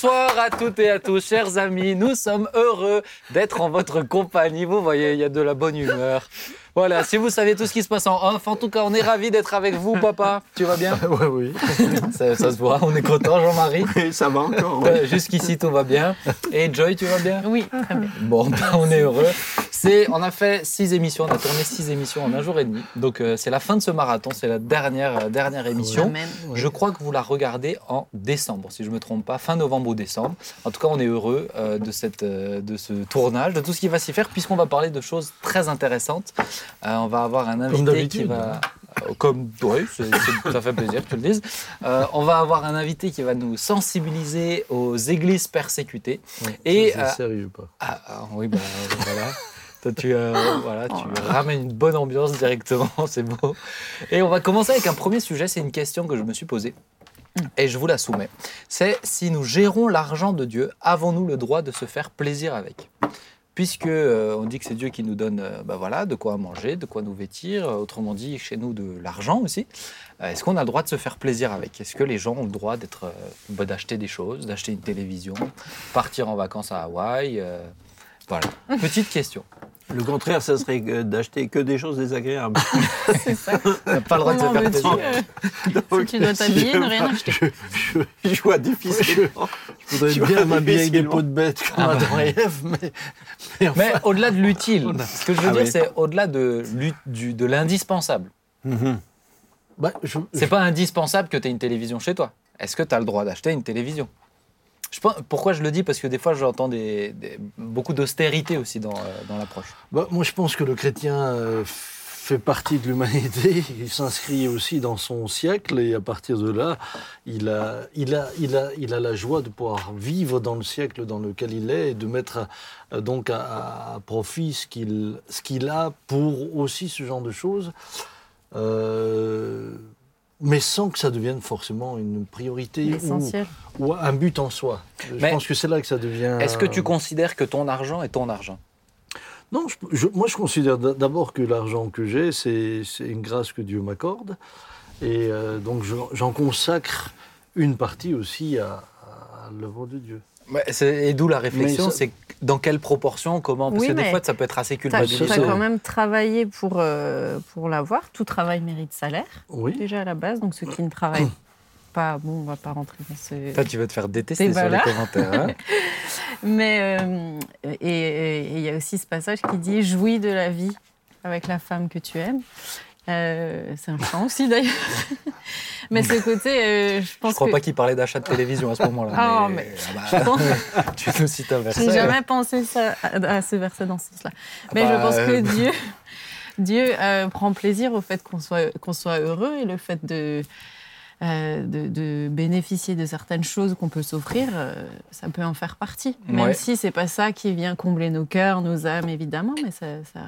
Bonsoir à toutes et à tous, chers amis. Nous sommes heureux d'être en votre compagnie. Vous voyez, il y a de la bonne humeur. Voilà, si vous saviez tout ce qui se passe en off, en tout cas, on est ravis d'être avec vous, papa. Tu vas bien? Oui, oui. ça, ça se voit, on est content, Jean-Marie. ça va encore. oui. Euh, Jusqu'ici, tout va bien. Et Joy, tu vas bien? Oui, très bien. Bon, ben, on est heureux. C'est, on a fait six émissions, on a tourné six émissions en un jour et demi. Donc, euh, c'est la fin de ce marathon, c'est la dernière, euh, dernière émission. Je crois que vous la regardez en décembre, si je ne me trompe pas, fin novembre ou décembre. En tout cas, on est heureux euh, de, cette, de ce tournage, de tout ce qui va s'y faire, puisqu'on va parler de choses très intéressantes. On va avoir un invité qui va. Comme, oui, ça fait plaisir que tu le dises. Euh, on va avoir un invité qui va nous sensibiliser aux églises persécutées. Et, Ça, euh, sérieux, pas? ah, ah, oui, bah, voilà. Toi, tu, euh, voilà, tu ramènes une bonne ambiance directement, c'est beau. Et on va commencer avec un premier sujet, c'est une question que je me suis posée. Et je vous la soumets. C'est si nous gérons l'argent de Dieu, avons-nous le droit de se faire plaisir avec? Puisque euh, on dit que c'est Dieu qui nous donne euh, bah voilà, de quoi manger, de quoi nous vêtir, autrement dit chez nous de l'argent aussi. Est-ce qu'on a le droit de se faire plaisir avec? Est-ce que les gens ont le droit d'être, bah, d'acheter des choses, d'acheter une télévision, partir en vacances à Hawaï Voilà. Petite question. Le contraire, ça serait d'acheter que des choses désagréables. T'as pas le droit de se faire plaisir. euh, Si tu dois t'habiller, ne rien acheter. je, je, je vois difficilement. Je voudrais bien Ah, m'habiller avec des bah. peaux de bêtes comme Adam et Ève, mais, mais enfin- Mais au-delà de l'utile, ce que je veux Ah dire, oui. c'est au-delà de, l'indispensable. Mhm. Bah, je- C'est pas indispensable que tu aies une télévision chez toi. Est-ce que tu as le droit d'acheter une télévision? Pourquoi je le dis? Parce que des fois, j'entends des, beaucoup d'austérité aussi dans, euh, l'approche. Bah, moi, je pense que le chrétien euh, fait partie de l'humanité. Il s'inscrit aussi dans son siècle et à partir de là, il a, la joie de pouvoir vivre dans le siècle dans lequel il est et de mettre euh, donc à, à profit ce qu'il a pour aussi ce genre de choses. Mais sans que ça devienne forcément une priorité ou, un but en soi. Je Mais pense que c'est là que ça devient. Est-ce que tu considères que ton argent est ton argent? Non, je- je- moi je considère d'abord que l'argent que j'ai, c'est une grâce que Dieu m'accorde. Et euh, donc je- j'en consacre une partie aussi à, à l'œuvre de Dieu. Et d'où la réflexion, c'est dans quelle proportion, comment? Parce Oui, que des fois, ça peut être assez culpabilisant. t'as c'est- quand même travaillé pour, euh, pour l'avoir. Tout travail mérite salaire, Oui. déjà à la base. Donc ceux qui ne travaillent pas, bon, on va pas rentrer dans ce... Toi, tu vas te faire détester sur les commentaires. hein Mais euh, et et il y a aussi ce passage qui dit jouis de la vie avec la femme que tu aimes. Euh, c'est un chant aussi d'ailleurs. mais ce côté, euh, je pense je crois que pas qu'il parlait d'achat de télévision à ce moment-là. Ah, mais, mais- ah bah, tu nous cites un verset. j'ai jamais pensé ça, à, ce verset dans ce sens-là. Mais Bah, je pense que euh, Dieu, Dieu euh, prend plaisir au fait qu'on soit qu'on soit heureux et le fait de euh, de, de bénéficier de certaines choses qu'on peut s'offrir, euh, ça peut en faire partie. Même Ouais. si c'est pas ça qui vient combler nos cœurs, nos âmes, évidemment, mais ça, ça,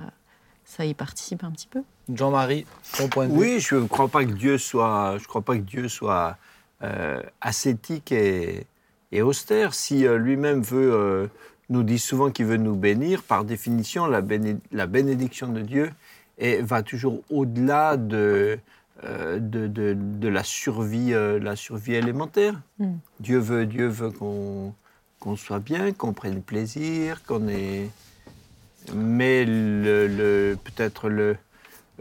ça y participe un petit peu. Jean-Marie, ton point de vue Oui, je ne crois pas que Dieu soit, je crois pas que Dieu soit euh, ascétique et, et austère. Si euh, lui-même veut, euh, nous dit souvent qu'il veut nous bénir, par définition, la, béné- la bénédiction de Dieu et va toujours au-delà de, euh, de, de- de la, survie, euh, la survie élémentaire. Mm. Dieu veut, Dieu veut qu'on qu'on soit bien, qu'on prenne plaisir, qu'on ait... Mais le, le- peut-être le,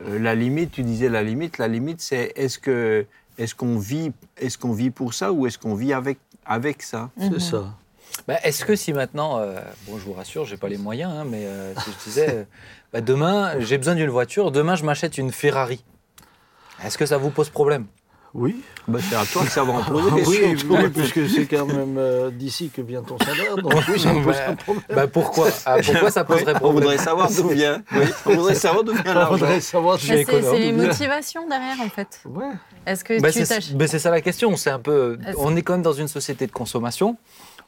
euh, la limite, tu disais la limite, la limite c'est est-ce que est-ce qu'on vit est-ce qu'on vit pour ça ou est-ce qu'on vit avec avec ça? C'est Mhm. ça. Bah, Est-ce que si maintenant, euh, bon, je vous rassure, j'ai pas les moyens, hein, mais euh, si je disais, euh, bah, demain, j'ai besoin d'une voiture, demain, je m'achète une Ferrari. Est-ce que ça vous pose problème? Oui. Bah, C'est à toi que ça va en poser. oui, puisque c'est quand même euh, d'ici que vient ton salaire. Donc oui, ça me pose Bah, un problème. bah, Pourquoi Ah, Pourquoi ça poserait On problème voudrait savoir d'où vient. oui, on voudrait savoir d'où vient On l'argent. savoir Mais C'est les motivations derrière, en fait. Ouais. Est-ce que Bah, tu c'est bah, c'est ça la question. C'est un peu. On est quand même dans une société de consommation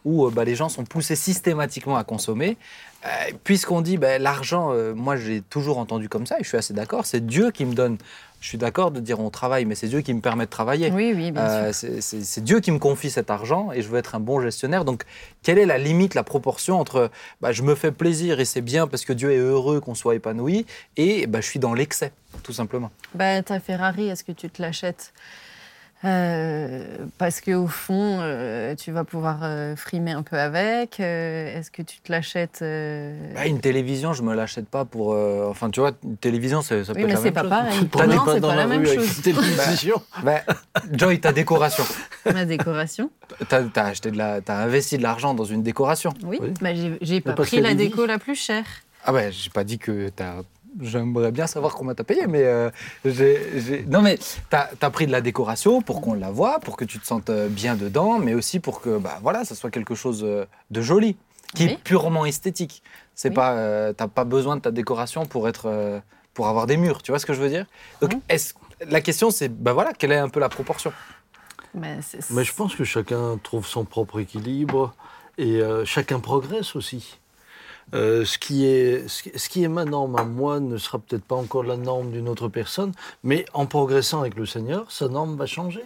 où euh, bah, les gens sont poussés systématiquement à consommer. Euh, Puisqu'on dit bah, l'argent, euh, moi j'ai toujours entendu comme ça et je suis assez d'accord. C'est Dieu qui me donne. Je suis d'accord de dire on travaille, mais c'est Dieu qui me permet de travailler. Oui, oui, bien Euh, sûr. c'est- c'est c'est Dieu qui me confie cet argent et je veux être un bon gestionnaire. Donc, quelle est la limite, la proportion entre bah, je me fais plaisir et c'est bien parce que Dieu est heureux qu'on soit épanoui et bah, je suis dans l'excès, tout simplement Bah, ta Ferrari, est-ce que tu te l'achètes? Euh, parce qu'au fond, euh, tu vas pouvoir euh, frimer un peu avec. Euh, Est-ce que tu te l'achètes euh, Bah, une télévision, je me l'achète pas pour. euh, Enfin, tu vois, une télévision, ça, ça peut Oui, être mais la c'est même pas chose. pareil. Prenais Non, pas c'est dans pas la la même rue avec chose. une télévision. Bah, Joy, ta décoration. Ma décoration. T'as as acheté de la, t'as investi de l'argent dans une décoration. Oui, Oui. bah, j'ai- j'ai pas pris la déco la plus chère. Ah ben, j'ai pas dit que t'as. J'aimerais bien savoir combien t'as payé, mais euh, j'ai, j'ai- non mais t'as as pris de la décoration pour qu'on la voie, pour que tu te sentes euh, bien dedans, mais aussi pour que bah voilà, ça soit quelque chose euh, de joli, qui Oui. est purement esthétique. C'est Oui. pas, euh, t'as pas besoin de ta décoration pour être, euh, pour avoir des murs. Tu vois ce que je veux dire? Donc, est-ce, la question c'est, bah voilà, quelle est un peu la proportion? Mais, c'est- Mais je pense que chacun trouve son propre équilibre et euh, chacun progresse aussi. Euh, ce, qui est, ce, qui- ce qui est ma norme à moi ne sera peut-être pas encore la norme d'une autre personne, mais en progressant avec le Seigneur, sa norme va changer.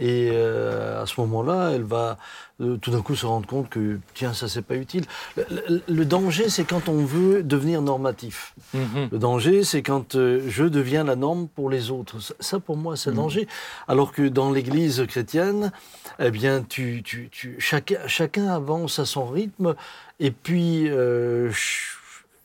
Et euh, à ce moment-là, elle va euh, tout d'un coup se rendre compte que, tiens, ça, c'est pas utile. Le, le- le danger, c'est quand on veut devenir normatif. Le danger, c'est quand euh, je deviens la norme pour les autres. Ça, ça, pour moi, c'est le danger. Alors que dans l'Église chrétienne, eh bien, tu, tu, tu- chacun, chacun avance à son rythme, et puis euh,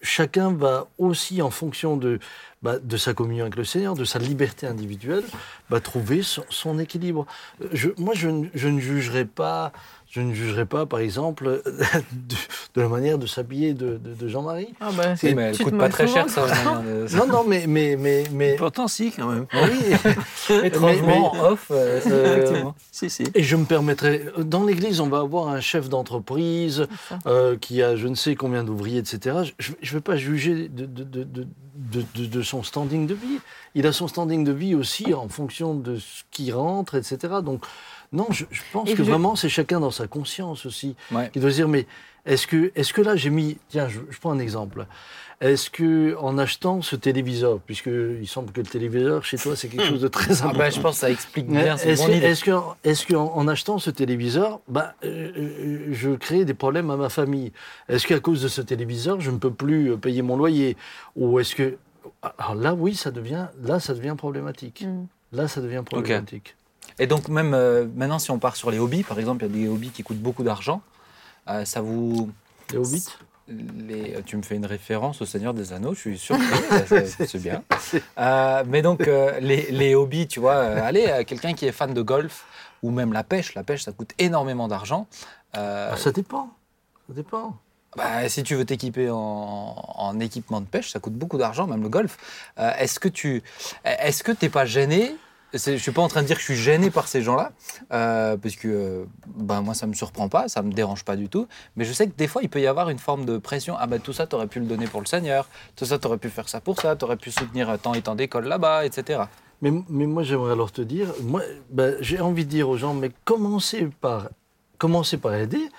chacun va aussi, en fonction de, bah, de sa communion avec le Seigneur, de sa liberté individuelle, bah, trouver son, équilibre. Euh, moi, je, je ne jugerai pas. Je ne jugerai pas, par exemple, de, de la manière de s'habiller de, de- de Jean-Marie. Ah bah, Oui, mais elle coûte pas très cher, ça. de- Non, non, mais, mais, mais, mais Pourtant, si, quand même. oui. Étrangement, mais- en off, euh, Euh, effectivement. Si, si. Et je me permettrai, dans l'Église, on va avoir un chef d'entreprise euh, qui a je ne sais combien d'ouvriers, etc. Je ne vais pas juger de, de, de, de, de- de- de son standing de vie. Il a son standing de vie aussi en fonction de ce qui rentre, etc. Donc, non, je, je pense Et que je- vraiment, c'est chacun dans sa conscience aussi. Ouais. qui doit se dire, mais est-ce que, est que là, j'ai mis... Tiens, je, je prends un exemple. Est-ce que en achetant ce téléviseur, puisque il semble que le téléviseur, chez toi, c'est quelque chose de très Ah important. ben, je pense que ça explique bien. Est-ce que- est-ce que, est-ce qu'en en achetant ce téléviseur, bah, euh, euh, je crée des problèmes à ma famille? Est-ce qu'à cause de ce téléviseur, je ne peux plus euh, payer mon loyer? Ou est-ce que alors là, oui, ça devient là, ça devient problématique. Mm. Là, ça devient problématique. Et donc même euh, maintenant, si on part sur les hobbies, par exemple, il y a des hobbies qui coûtent beaucoup d'argent. euh, ça vous, Les hobbits? Les, tu me fais une référence au Seigneur des Anneaux, je suis surpris, ça, c'est- bien. Euh, mais donc euh, les, les hobbies, tu vois, euh, allez, euh, quelqu'un qui est fan de golf ou même la pêche, la pêche, ça coûte énormément d'argent. Euh, Ah, Ça dépend. Ça dépend. bah, si tu veux t'équiper en, en équipement de pêche, ça coûte beaucoup d'argent, même le golf. Euh, est-ce que tu, est-ce que t'es pas gêné Je suis pas en train de dire que je suis gêné par ces gens-là, euh, parce que euh, ben moi ça me surprend pas, ça me dérange pas du tout. Mais je sais que des fois il peut y avoir une forme de pression. Ah ben tout ça t'aurais pu le donner pour le Seigneur, tout ça t'aurais pu faire ça pour ça, t'aurais pu soutenir tant et tant d'écoles là-bas, etc. Mais, mais moi, j'aimerais alors te dire, moi, ben, j'ai envie de dire aux gens, mais commencez par, commencez par aider,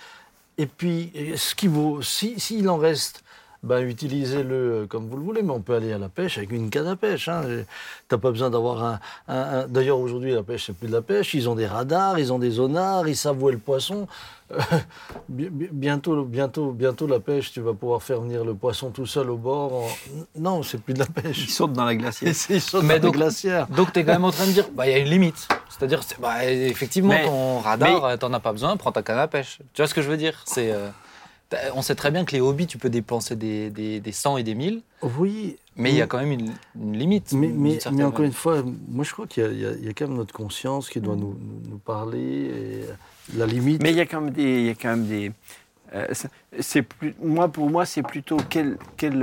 et puis euh, ce qui vaut, si s'il en reste, ben, utilisez-le euh, comme vous le voulez, mais on peut aller à la pêche avec une canne à pêche. Hein. T'as pas besoin d'avoir un, un- un- D'ailleurs, aujourd'hui, la pêche, c'est plus de la pêche. Ils ont des radars, ils ont des zonars, ils savent où est le poisson. Euh, bi- bi- bientôt, bientôt, bientôt, la pêche, tu vas pouvoir faire venir le poisson tout seul au bord. en- Non, c'est plus de la pêche. Ils sautent dans la glacière. Ils sont Mais dans donc- les glacières. Donc tu es quand même en train de dire, bah il y a une limite. C'est-à-dire, c'est- bah, effectivement, Mais- ton radar, euh, t'en as pas besoin, prends ta canne à pêche. Tu vois ce que je veux dire? C'est, euh, on sait très bien que les hobbies, tu peux dépenser des, des, des 100 et des 1000, Oui. mais il y a quand même une, une limite. Mais, encore une fois, moi je crois qu'il y, a- y quand même notre conscience qui Mm. doit nous, nous- nous parler. Et la limite. Mais il y a quand même des. il y a quand même des euh, c'est plus, moi, pour moi, c'est plutôt quelle, quelle,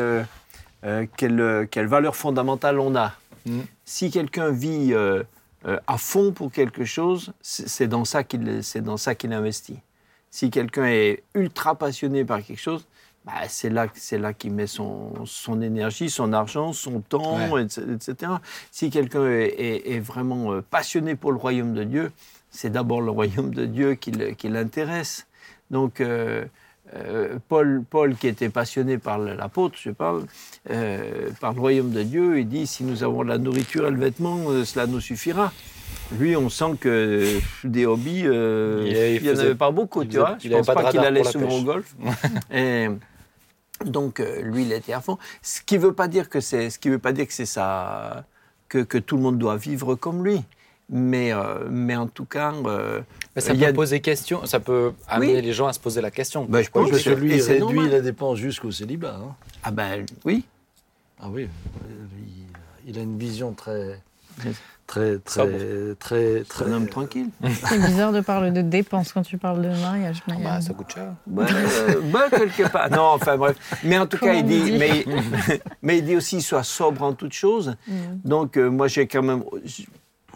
euh, quelle, quelle valeur fondamentale on a. Mm. Si quelqu'un vit euh, euh, à fond pour quelque chose, c'est c'est dans ça qu'il c'est dans ça qu'il investit. Si quelqu'un est ultra passionné par quelque chose, bah, c'est là, c'est là qu'il met son, son énergie, son argent, son temps, etc., etc. Si quelqu'un est, est- est vraiment euh, passionné pour le royaume de Dieu, c'est d'abord le royaume de Dieu qui, l'intéresse. Donc, euh, euh, Paul, Paul, qui était passionné par l'apôtre, je parle, euh, par le royaume de Dieu, il dit si nous avons la nourriture et le vêtement, cela nous suffira. Lui, on sent que des hobbies, euh, Il- n'y en avait pas beaucoup, il tu faisait- vois. il Je pense pas pas qu'il allait souvent au golf. Et donc, euh, lui, il était à fond. Ce qui ne veut pas dire que c'est, ce qui veut pas dire que c'est ça, que, que tout le monde doit vivre comme lui. Mais, euh, mais en tout cas, euh, Mais ça peut a- poser question, ça peut amener Oui. les gens à se poser la question. Bah, je pense que que- lui, réduit normal. la dépense jusqu'au célibat. hein. ah ben oui, Ah oui, il a une vision très. Très, très, très, très, un homme tranquille. C'est bizarre de parler de dépenses quand tu parles de mariage. Ah bah, ça coûte cher. Ouais, euh, bah, quelque part. Non, enfin bref. Mais en tout cas, il on dit, dit mais, mais il dit aussi soit sobre en toutes choses. mm. Donc euh, moi, j'ai quand même,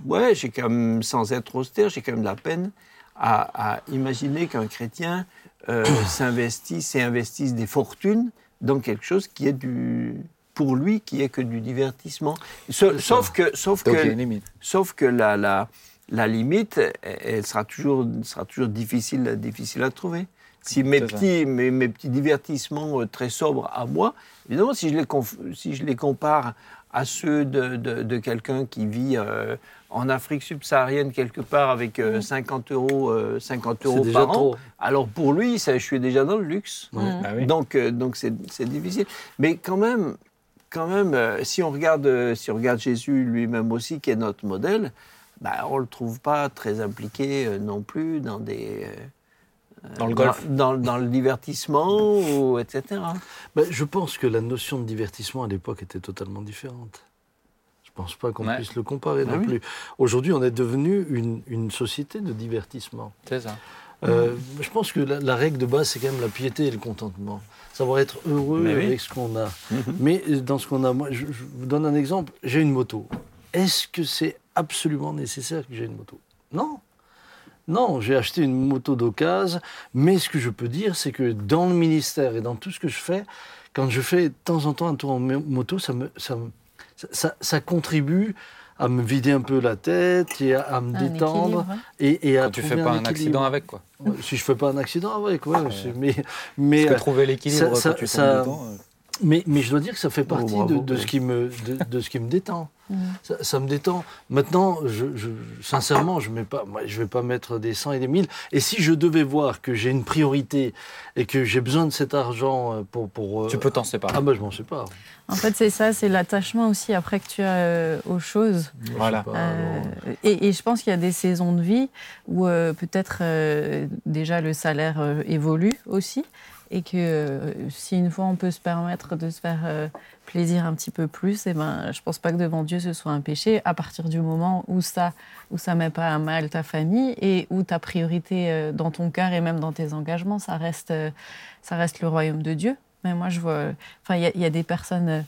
ouais, j'ai quand même, sans être austère, j'ai quand même de la peine à, à imaginer qu'un chrétien euh, s'investisse et investisse des fortunes dans quelque chose qui est du, pour lui, qui est que du divertissement. Sa- Sauf que, sauf Donc il y a que, une limite. sauf que la, la, la limite, elle sera toujours, sera toujours difficile, difficile à trouver. Si mes petits, mes, mes petits divertissements euh, très sobres à moi, évidemment, si je les, conf- si je les compare à ceux de, de- de quelqu'un qui vit euh, en Afrique subsaharienne quelque part avec euh, 50 euros, euh, 50 c'est euros par an, trop. alors pour lui, ça, je suis déjà dans le luxe. Ouais. Mm. Bah oui. Donc, euh, donc c'est, c'est difficile. Mais quand même, quand même, euh, si on regarde, euh, si on regarde Jésus lui-même aussi, qui est notre modèle, bah, on le trouve pas très impliqué euh, non plus dans des euh, Dans le golf. dans, dans- dans le divertissement, ou, etc. Ben, je pense que la notion de divertissement à l'époque était totalement différente. Je ne pense pas qu'on Ouais. puisse le comparer Ah non oui. plus. Aujourd'hui, on est devenu une, une société de divertissement. C'est ça. Euh, je pense que la, la règle de base, c'est quand même la piété et le contentement. Savoir être heureux oui. avec ce qu'on a. Mais euh, dans ce qu'on a, moi, je, je vous donne un exemple. J'ai une moto. Est-ce que c'est absolument nécessaire que j'ai une moto? Non. Non, j'ai acheté une moto d'occasion, mais ce que je peux dire, c'est que dans le ministère et dans tout ce que je fais, quand je fais de temps en temps un tour en mo- moto, ça, me, ça, me- ça, ça- ça contribue à me vider un peu la tête et à, à me Un détendre et, et à Quand tu fais pas un, équilibre. accident avec, quoi. Ouais, Si je fais pas un accident avec, ouais, c'est- mais, mais, Parce que trouver l'équilibre ça- quand tu ça- euh, mais, mais je dois dire que ça fait partie bravo, de, de ouais. ce qui me, de, de ce qui me détend. Mm. Ça, ça me détend. Maintenant, je, je- sincèrement, je ne vais pas mettre des 100 et des 1000. Et si je devais voir que j'ai une priorité et que j'ai besoin de cet argent euh, pour... pour euh, tu peux t'en séparer. Ah ben, je m'en sépare. En fait, c'est ça, c'est l'attachement aussi après que tu as euh, aux choses. Voilà. Euh, et, et je pense qu'il y a des saisons de vie où euh, peut-être euh, déjà le salaire euh, évolue aussi et que euh, si une fois on peut se permettre de se faire euh, plaisir un petit peu plus, et ben, je pense pas que devant Dieu ce soit un péché à partir du moment où ça où ça met pas à mal ta famille et où ta priorité euh, dans ton cœur et même dans tes engagements, ça reste ça reste le royaume de Dieu. Mais moi je vois, enfin il y a- des personnes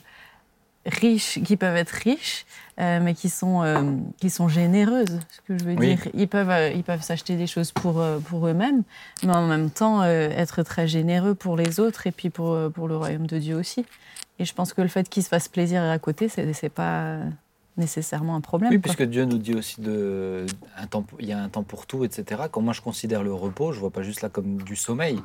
riches qui peuvent être riches, euh, mais qui sont, euh, qui sont généreuses. Ce que je veux Oui. dire, ils peuvent, euh, ils peuvent s'acheter des choses pour, pour eux-mêmes, mais en même temps être très généreux pour les autres et puis pour, pour le royaume de Dieu aussi. Et je pense que le fait qu'ils se fassent plaisir à côté, c'est c'est pas nécessairement un problème. Oui, quoi. puisque Dieu nous dit aussi de, un temps, il y a un temps pour tout, etc. Quand moi je considère le repos, je vois pas juste là comme du sommeil.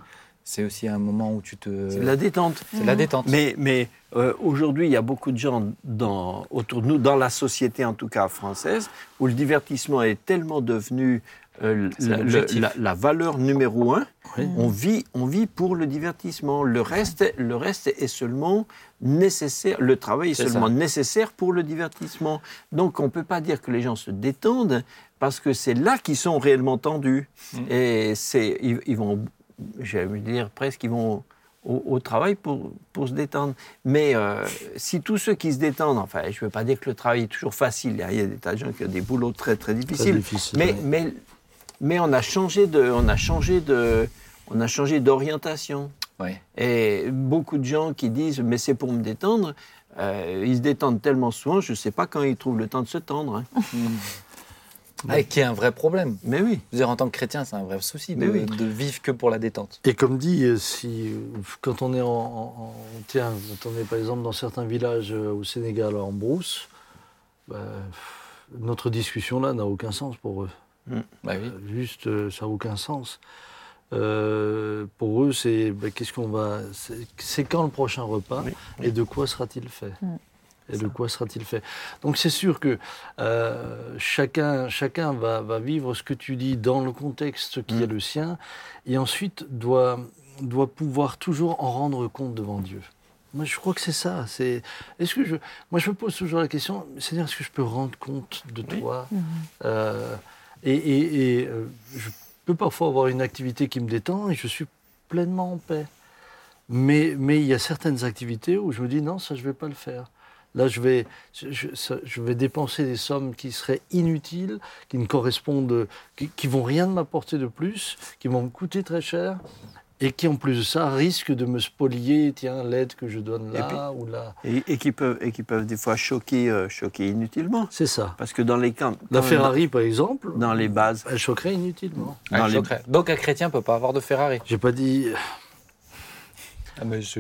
C'est aussi un moment où tu te. C'est de la détente. c'est de la détente. Mais, mais euh, aujourd'hui, il y a beaucoup de gens dans, autour de nous, dans la société en tout cas française, où le divertissement est tellement devenu euh, la, le- l'objectif. la- la valeur numéro un. Oui. On, vit, on vit pour le divertissement. Le reste, le reste est seulement nécessaire. Le travail est, seulement ça. nécessaire pour le divertissement. Donc on ne peut pas dire que les gens se détendent parce que c'est là qu'ils sont réellement tendus. Mm. Et ils, ils vont, j'allais dire presque, ils vont au, au travail pour, pour se détendre. Mais euh, si tous ceux qui se détendent, enfin, je ne veux pas dire que le travail est toujours facile, hein, il y a des tas de gens qui ont des boulots très très Très difficiles, difficile, mais, mais, mais on a changé de, on a changé de, on a changé d'orientation. Ouais. Et beaucoup de gens qui disent mais c'est pour me détendre, euh, ils se détendent tellement souvent, je ne sais pas quand ils trouvent le temps de se tendre. hein. Ah, qui est un vrai problème. Mais oui. Je veux dire, en tant que chrétien, c'est un vrai souci de, Mais oui. de vivre que pour la détente. Et comme dit, euh, si, euh, quand on est en, en- en- tiens, quand on est par exemple dans certains villages euh, au Sénégal en brousse, bah, notre discussion là n'a aucun sens pour eux. Bah oui. Euh, Juste, ça n'a aucun sens. Euh, pour eux, c'est bah, qu'est-ce qu'on va, c'est quand le prochain repas Oui, et de quoi sera-t-il fait? Mm. Et de quoi sera-t-il fait? Donc c'est sûr que euh, chacun, chacun va, va vivre ce que tu dis dans le contexte qui Mm. est le sien, et ensuite doit, doit pouvoir toujours en rendre compte devant Dieu. Moi, je crois que c'est ça. C'est, est-ce que je, moi, je me pose toujours la question, c'est-à-dire, est-ce que je peux rendre compte de toi? Euh, Et, et- et, euh, je peux parfois avoir une activité qui me détend et je suis pleinement en paix. Mais, mais il y a certaines activités où je me dis, non, ça, je ne vais pas le faire. Là, je vais, je, vais dépenser des sommes qui seraient inutiles, qui ne correspondent, qui, qui vont rien m'apporter de plus, qui vont me coûter très cher, et qui en plus de ça risquent de me spolier, tiens, l'aide que je donne Et là ou là. Et, et qui peuvent, et qui peuvent des fois choquer, euh, choquer inutilement. C'est ça. Parce que dans les camps, La dans- Ferrari, par exemple, dans les bases, elle choquerait inutilement. Dans les- je choquerais. Donc un chrétien peut pas avoir de Ferrari. J'ai pas dit. Ah, mais je,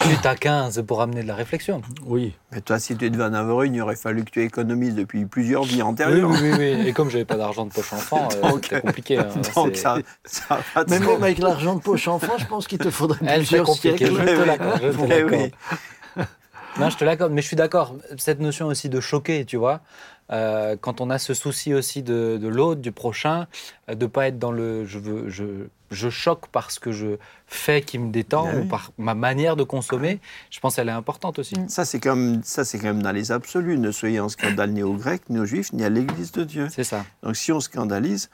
je suis taquin, c'est pour amener de la réflexion. Oui. mais toi, si tu devais en avoir une, il aurait fallu que tu économises depuis plusieurs vies antérieures. oui, oui, oui. Et comme j'avais pas d'argent de poche enfant, euh, c'était compliqué. hein. Donc ça, ça va de Mais même avec l'argent de poche enfant, je pense qu'il te faudrait Elle, plusieurs siècles. te l'accorde. je te Eh l'accorde. oui. Non, je te l'accorde, mais je suis d'accord. Cette notion aussi de choquer, tu vois, euh, quand on a ce souci aussi de, de l'autre, du prochain, euh, de pas être dans le je veux, je, je choque parce que je fais qui me détend Ah oui. ou par ma manière de consommer, je pense qu'elle est importante aussi. Mm. Ça, c'est comme, ça, c'est quand même dans les absolus. Ne soyez en scandale ni aux Grecs, ni aux Juifs, ni à l'Église de Dieu. C'est ça. Donc, si on scandalise,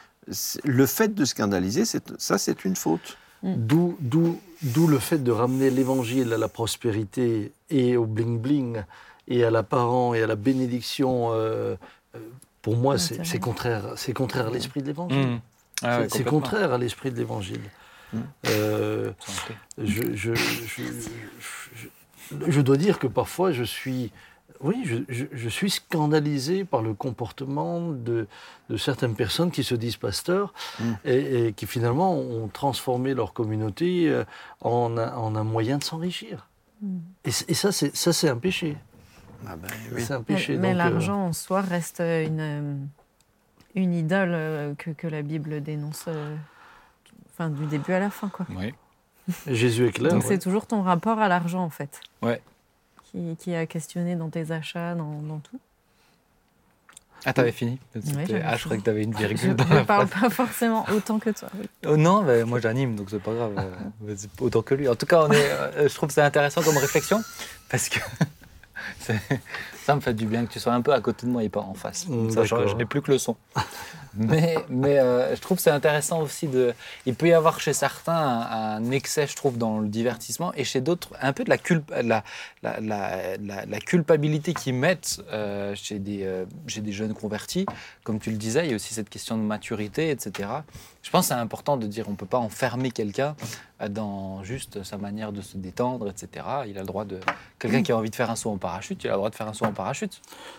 le fait de scandaliser, ça, c'est une faute. D'où, d'où, d'où le fait de ramener l'évangile à la prospérité et au bling-bling et à l'apparent et à la bénédiction. euh, euh, pour moi, c'est, contraire, c'est contraire à l'esprit de l'évangile. Mm. Ah C'est- contraire à l'esprit de l'évangile. Mm. Euh, Ok. je, je, je, je- je dois dire que parfois je suis, oui, je, je- je suis scandalisé par le comportement de, de certaines personnes qui se disent pasteurs et, et qui finalement ont transformé leur communauté en, un- en un moyen de s'enrichir. Et, ça, c'est un péché. Ah ben, oui. C'est un Mais, péché. mais donc, euh, l'argent en soi reste une, euh, une idole euh, que, que la Bible dénonce euh, enfin, du début à la fin. Quoi. Oui. Jésus est clair. Donc ouais. c'est toujours ton rapport à l'argent en fait. Ouais. Qui, qui a questionné dans tes achats, dans, dans tout. Ah, t'avais fini Ah, je croyais que t'avais une Je virgule dans ne la parle phrase. pas forcément autant que toi. oui. Oh non, mais moi j'anime, donc c'est pas grave. Autant que lui. En tout cas, on est, je trouve que c'est intéressant comme réflexion, parce que c'est- ça me fait du bien que tu sois un peu à côté de moi et pas en face. Mm, Ça, je, n'ai plus que le son. Mais, mais euh, je trouve que c'est intéressant aussi de. Il peut y avoir chez certains un, un excès, je trouve, dans le divertissement, et chez d'autres un peu de la, culp- la, la, la, la- la culpabilité qu'ils mettent euh, chez, des, euh, chez des jeunes convertis. Comme tu le disais, il y a aussi cette question de maturité, etc. Je pense que c'est important de dire on ne peut pas enfermer quelqu'un euh, dans juste sa manière de se détendre, etc. Il a le droit de. Quelqu'un qui a envie de faire un saut en parachute, il a le droit de faire un saut en parachute.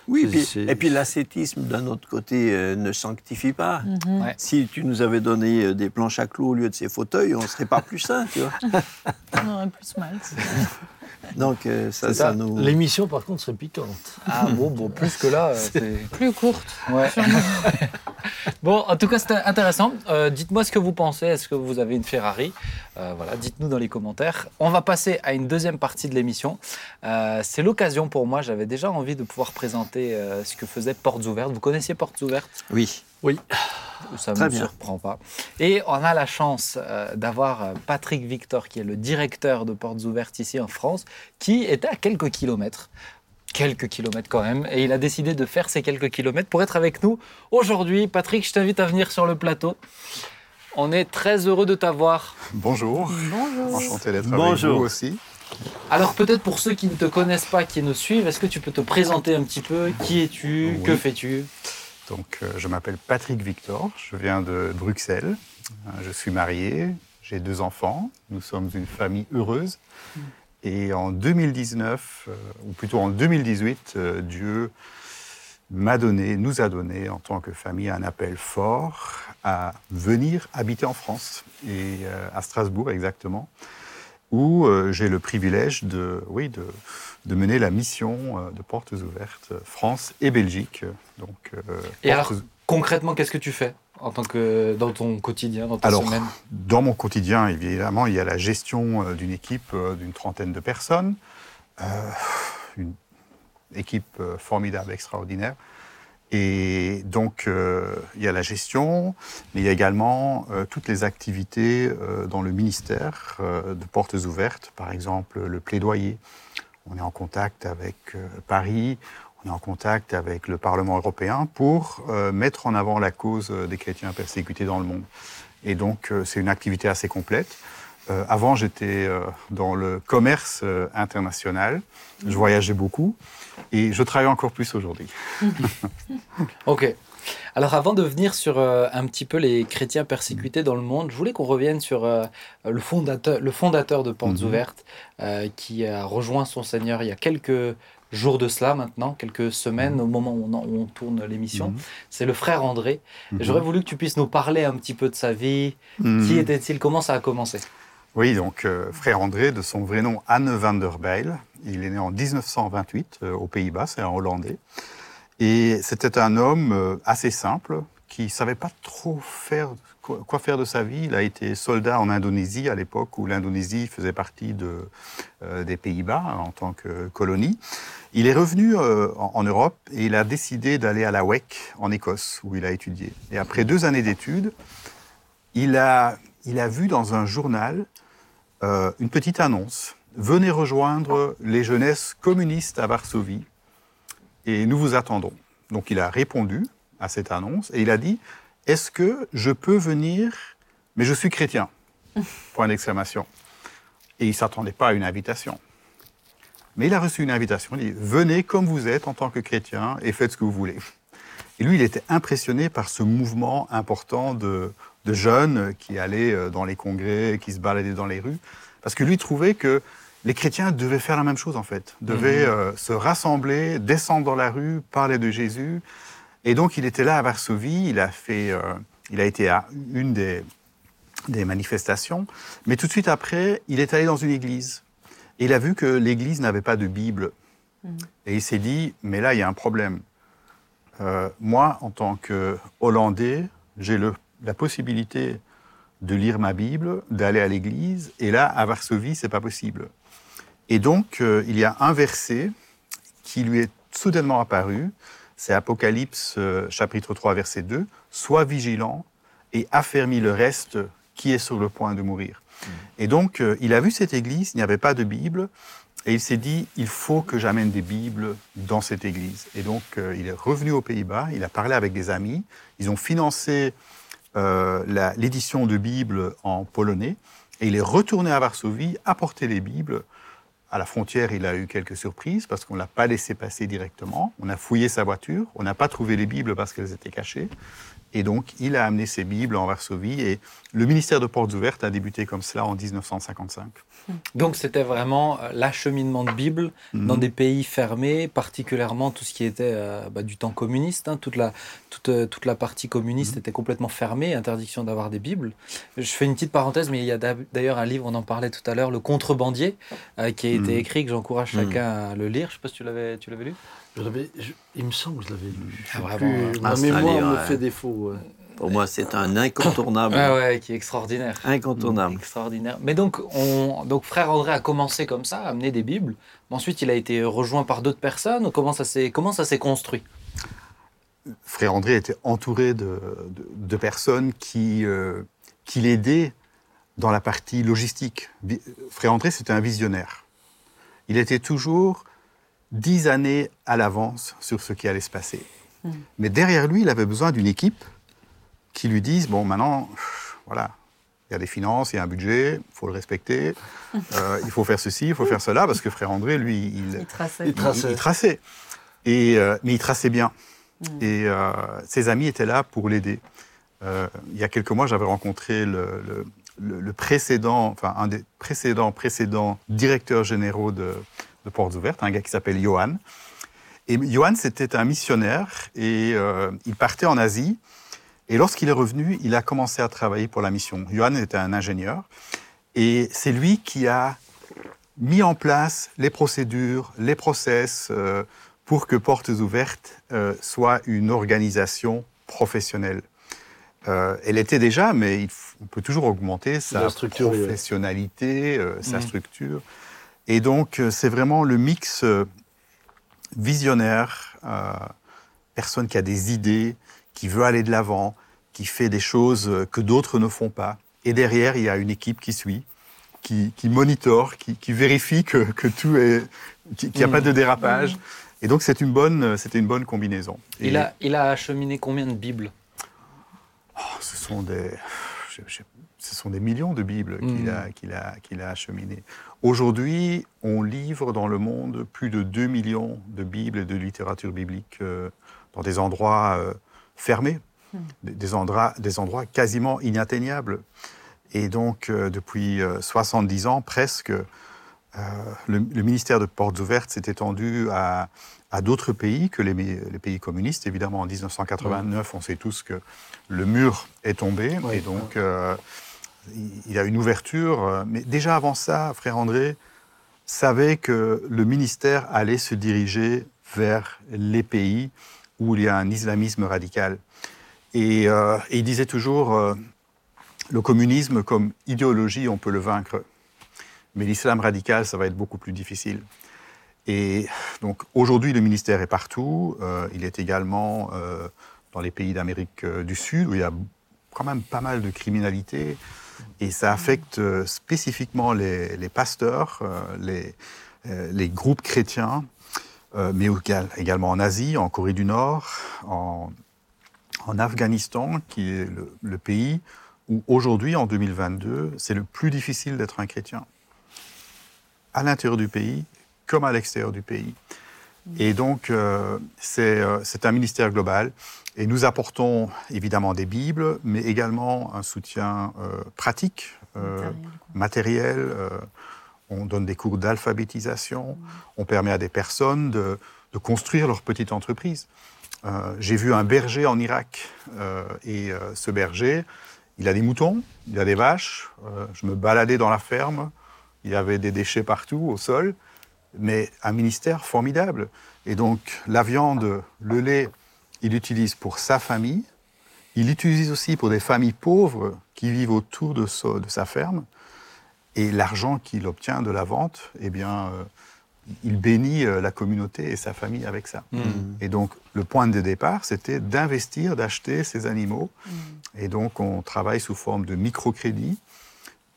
Oui, puis- c'est- et puis l'ascétisme, d'un autre côté, euh, ne sanctifie pas. Mhm. Ouais. Si tu nous avais donné euh, des planches à clous au lieu de ces fauteuils, on ne serait pas plus sains, tu vois. On aurait plus mal. Donc, euh, ça, C'est ça ça. nous... L'émission, par contre, serait piquante. Ah bon, bon plus que là, c'est. Plus courte. Ouais. bon, en tout cas, c'était intéressant. Euh, dites-moi ce que vous pensez. Est-ce que vous avez une Ferrari Euh, Voilà, dites-nous dans les commentaires. On va passer à une deuxième partie de l'émission. Euh, c'est l'occasion pour moi. J'avais déjà envie de pouvoir présenter euh, ce que faisait Portes Ouvertes. Vous connaissiez Portes Ouvertes? Oui. Ça ne me bien. surprend pas. Et on a la chance euh, d'avoir euh, Patrick Victor, qui est le directeur de Portes Ouvertes ici en France, qui était à quelques kilomètres. Quelques kilomètres quand même. Et il a décidé de faire ces quelques kilomètres pour être avec nous aujourd'hui. Patrick, je t'invite à venir sur le plateau. On est très heureux de t'avoir. Bonjour, Bonjour. enchanté d'être avec Bonjour. vous aussi. Alors peut-être pour ceux qui ne te connaissent pas, qui nous suivent, est-ce que tu peux te présenter un petit peu? Qui es-tu? Oui. Que fais-tu? Donc, euh, je m'appelle Patrick Victor, je viens de Bruxelles, Euh, je suis marié, j'ai deux enfants, nous sommes une famille heureuse. Et en 2019, euh, ou plutôt en 2018, euh, Dieu m'a donné, nous a donné en tant que famille un appel fort à venir habiter en France, et à Strasbourg exactement, où j'ai le privilège de, oui, de, de mener la mission euh, de Portes Ouvertes euh, France et Belgique. Donc, euh, Et Portes- alors, concrètement, qu'est-ce que tu fais en tant que dans ton quotidien, dans ta Alors, semaine? Dans mon quotidien, évidemment, il y a la gestion d'une équipe d'une trentaine de personnes, euh, une équipe formidable, extraordinaire. Et donc, euh, il y a la gestion, mais il y a également euh, toutes les activités dans le ministère de portes ouvertes, par exemple le plaidoyer, on est en contact avec euh, Paris, on est en contact avec le Parlement européen pour euh, mettre en avant la cause euh, des chrétiens persécutés dans le monde. Et donc, c'est une activité assez complète. Avant, j'étais dans le commerce international. Je voyageais beaucoup et je travaille encore plus aujourd'hui. Ok. Alors avant de venir sur euh, un petit peu les chrétiens persécutés dans le monde, je voulais qu'on revienne sur euh, le, fondateur, le fondateur de Portes Mhm. Ouvertes, euh, qui a rejoint son Seigneur il y a quelques jours de cela maintenant, quelques semaines au moment où on, en- où on tourne l'émission. Mhm. C'est le frère André. Mhm. J'aurais voulu que tu puisses nous parler un petit peu de sa vie. Mhm. Qui était-il? Comment ça a commencé? Oui, donc frère André, de son vrai nom Anne van der Bijl. Il est né en 1928 euh, aux Pays-Bas, c'est un Hollandais. Et c'était un homme euh, assez simple qui savait pas trop faire quoi, faire de sa vie. Il a été soldat en Indonésie à l'époque où l'Indonésie faisait partie euh, des Pays-Bas en tant que colonie. Il est revenu euh, en, Europe et il a décidé d'aller à la WEC en Écosse où il a étudié. Et après deux années d'études, il a, vu dans un journal une petite annonce. Venez rejoindre les jeunesses communistes à Varsovie et nous vous attendons. Donc il a répondu à cette annonce et il a dit Est-ce que je peux venir Mais je suis chrétien. Point d'exclamation. Et il ne s'attendait pas à une invitation. Mais il a reçu une invitation. Il dit Venez comme vous êtes en tant que chrétien et faites ce que vous voulez. Et lui, il était impressionné par ce mouvement important de, de jeunes qui allaient euh, dans les congrès, qui se baladaient dans les rues, parce que lui trouvait que les chrétiens devaient faire la même chose en fait, devaient euh, se rassembler, descendre dans la rue, parler de Jésus. Et donc il était là à Varsovie, il a fait, euh, il a été à une des, des manifestations, mais tout de suite après, il est allé dans une église et il a vu que l'église n'avait pas de Bible. Et il s'est dit, mais là il y a un problème. Euh, moi, en tant que Hollandais, j'ai la possibilité de lire ma Bible, d'aller à l'église, et là, à Varsovie, c'est pas possible. Et donc, euh, il y a un verset qui lui est soudainement apparu, c'est Apocalypse euh, chapitre 3, verset 2, Sois vigilant et affermis le reste qui est sur le point de mourir. Et donc, euh, il a vu cette église, il n'y avait pas de Bible, et il s'est dit, il faut que j'amène des Bibles dans cette église. Et donc, euh, il est revenu aux Pays-Bas, il a parlé avec des amis, ils ont financé euh, l'édition de Bibles en polonais, et il est retourné à Varsovie, apporter les Bibles. À la frontière, il a eu quelques surprises parce qu'on ne l'a pas laissé passer directement. On a fouillé sa voiture, on n'a pas trouvé les Bibles parce qu'elles étaient cachées. Et donc, il a amené ses Bibles en Varsovie et le ministère de Portes Ouvertes a débuté comme cela en 1955. Donc c'était vraiment euh, l'acheminement de Bible dans Mhm. des pays fermés, particulièrement tout ce qui était euh, bah, du temps communiste. hein. toute, la, toute, euh, toute la partie communiste était complètement fermée, interdiction d'avoir des Bibles. Je fais une petite parenthèse, mais il y a d'ailleurs un livre, on en parlait tout à l'heure, Le Contrebandier, euh, qui a été écrit, que j'encourage chacun à le lire. Je ne sais pas si tu l'avais lu? Je l'avais- je- il me semble que je l'avais lu. Ah, vraiment, plus, hein. ma Ah, mémoire livre, me ouais. fait défaut. ouais. Pour moi, c'est un incontournable. Ah ouais, qui est extraordinaire. Incontournable. Extraordinaire. Mais donc, on, donc, frère André a commencé comme ça, à amener des Bibles. Mais ensuite, il a été rejoint par d'autres personnes. Comment ça s'est comment ça s'est construit? Frère André était entouré de, de- de personnes qui, euh, qui l'aidaient dans la partie logistique. Frère André, c'était un visionnaire. Il était toujours dix années à l'avance sur ce qui allait se passer. Mais derrière lui, il avait besoin d'une équipe qui lui dise, bon, maintenant, pff, voilà, il y a des finances, il y a un budget, il faut le respecter, euh, il faut faire ceci, il faut faire cela, parce que Frère André, lui, il, Il traçait. Il il, traçait. il traçait. Et, euh, mais il traçait bien. Et euh, ses amis étaient là pour l'aider. Euh, il y a quelques mois, j'avais rencontré le, le- le- le précédent, enfin un des précédents précédents directeurs généraux de, de Portes Ouvertes, un gars qui s'appelle Johan. Et Johan, c'était un missionnaire et euh, il partait en Asie. Et lorsqu'il est revenu, il a commencé à travailler pour la mission. Johan était un ingénieur et c'est lui qui a mis en place les procédures, les process euh, pour que Portes Ouvertes euh, soit une organisation professionnelle. Euh, elle était déjà, mais il on peut toujours augmenter sa professionnalité, euh, sa structure. Et donc, euh, c'est vraiment le mix euh, visionnaire, euh, personne qui a des idées, qui veut aller de l'avant, qui fait des choses que d'autres ne font pas. Et derrière, il y a une équipe qui suit, qui, qui monitore, qui, qui vérifie que, que tout est qu'il n'y a pas de dérapage. Et donc, c'est une bonne, c'était une bonne combinaison. Et Il a, il a acheminé combien de Bibles? Oh, ce sont des, je- je- ce sont des millions de Bibles qu'il Mm. a, qu'il a, qu'il a acheminées. Aujourd'hui, on livre dans le monde plus de 2 millions de Bibles et de littérature biblique euh, dans des endroits euh, fermés, des, des endroits, des endroits quasiment inatteignables. Et donc, euh, depuis euh, 70 ans, presque, euh, le, le ministère de Portes Ouvertes s'est étendu à, à d'autres pays que les, pays communistes. Évidemment, en 1989, on sait tous que le mur est tombé. Oui. Et donc, euh, il a une ouverture. euh, Mais déjà avant ça, frère André savait que le ministère allait se diriger vers les pays où il y a un islamisme radical. Et, euh, il disait toujours, euh, le communisme comme idéologie, on peut le vaincre. Mais l'islam radical, ça va être beaucoup plus difficile. Et donc aujourd'hui, le ministère est partout. Il est également dans les pays d'Amérique du Sud, où il y a quand même pas mal de criminalité. Et ça affecte euh, spécifiquement les, pasteurs, euh, les, euh, les groupes chrétiens, mais égal- également en Asie, en Corée du Nord, en, Afghanistan, qui est le, pays où aujourd'hui, en 2022, c'est le plus difficile d'être un chrétien. À l'intérieur du pays, comme à l'extérieur du pays. Et donc, c'est un ministère global. Et nous apportons évidemment des Bibles, mais également un soutien euh, pratique, euh, Matériel, euh, on donne des cours d'alphabétisation. On permet à des personnes de, de construire leur petite entreprise. J'ai vu un berger en Irak. et ce berger, il a des moutons, il a des vaches. Je me baladais dans la ferme. Il y avait des déchets partout au sol. Mais un ministère formidable. Et donc, la viande, le lait, il l'utilise pour sa famille. Il l'utilise aussi pour des familles pauvres qui vivent autour de, sa- de sa ferme. Et l'argent qu'il obtient de la vente, eh bien, euh, il bénit euh, la communauté et sa famille avec ça. Et donc, le point de départ, c'était d'investir, d'acheter ces animaux. Et donc, on travaille sous forme de microcrédit.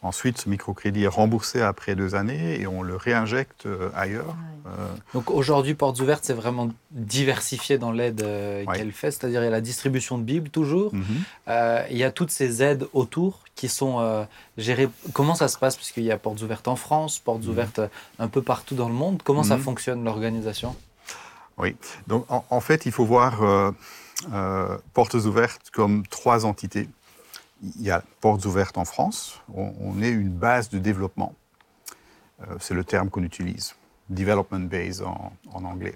Ensuite, ce microcrédit est remboursé après deux années et on le réinjecte euh, ailleurs. Euh, Donc aujourd'hui, Portes Ouvertes, c'est vraiment diversifié dans l'aide euh, Ouais. qu'elle fait, c'est-à-dire il y a la distribution de Bibles toujours, mhm. Euh, il y a toutes ces aides autour qui sont euh, gérées. Comment ça se passe? Puisqu'il y a Portes Ouvertes en France, Portes Ouvertes euh, un peu partout dans le monde. Comment ça Mhm. fonctionne l'organisation? Oui. Donc, en, en fait, il faut voir euh, euh, Portes Ouvertes comme trois entités. Il y a Portes Ouvertes en France. On, est une base de développement. Euh, C'est le terme qu'on utilise. Development base en, anglais.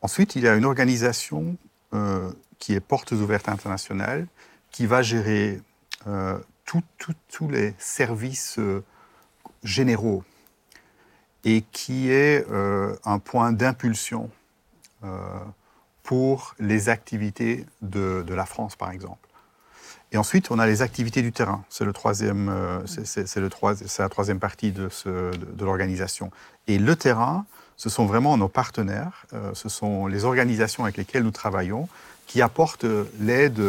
Ensuite, il y a une organisation euh, qui est Portes Ouvertes Internationale qui va gérer euh, tous les services généraux et qui est un point d'impulsion pour les activités de la France, par exemple. Et ensuite, on a les activités du terrain. C'est le troisième, euh, la troisième partie de, de, l'organisation. Et le terrain, ce sont vraiment nos partenaires, euh, ce sont les organisations avec lesquelles nous travaillons, qui apportent l'aide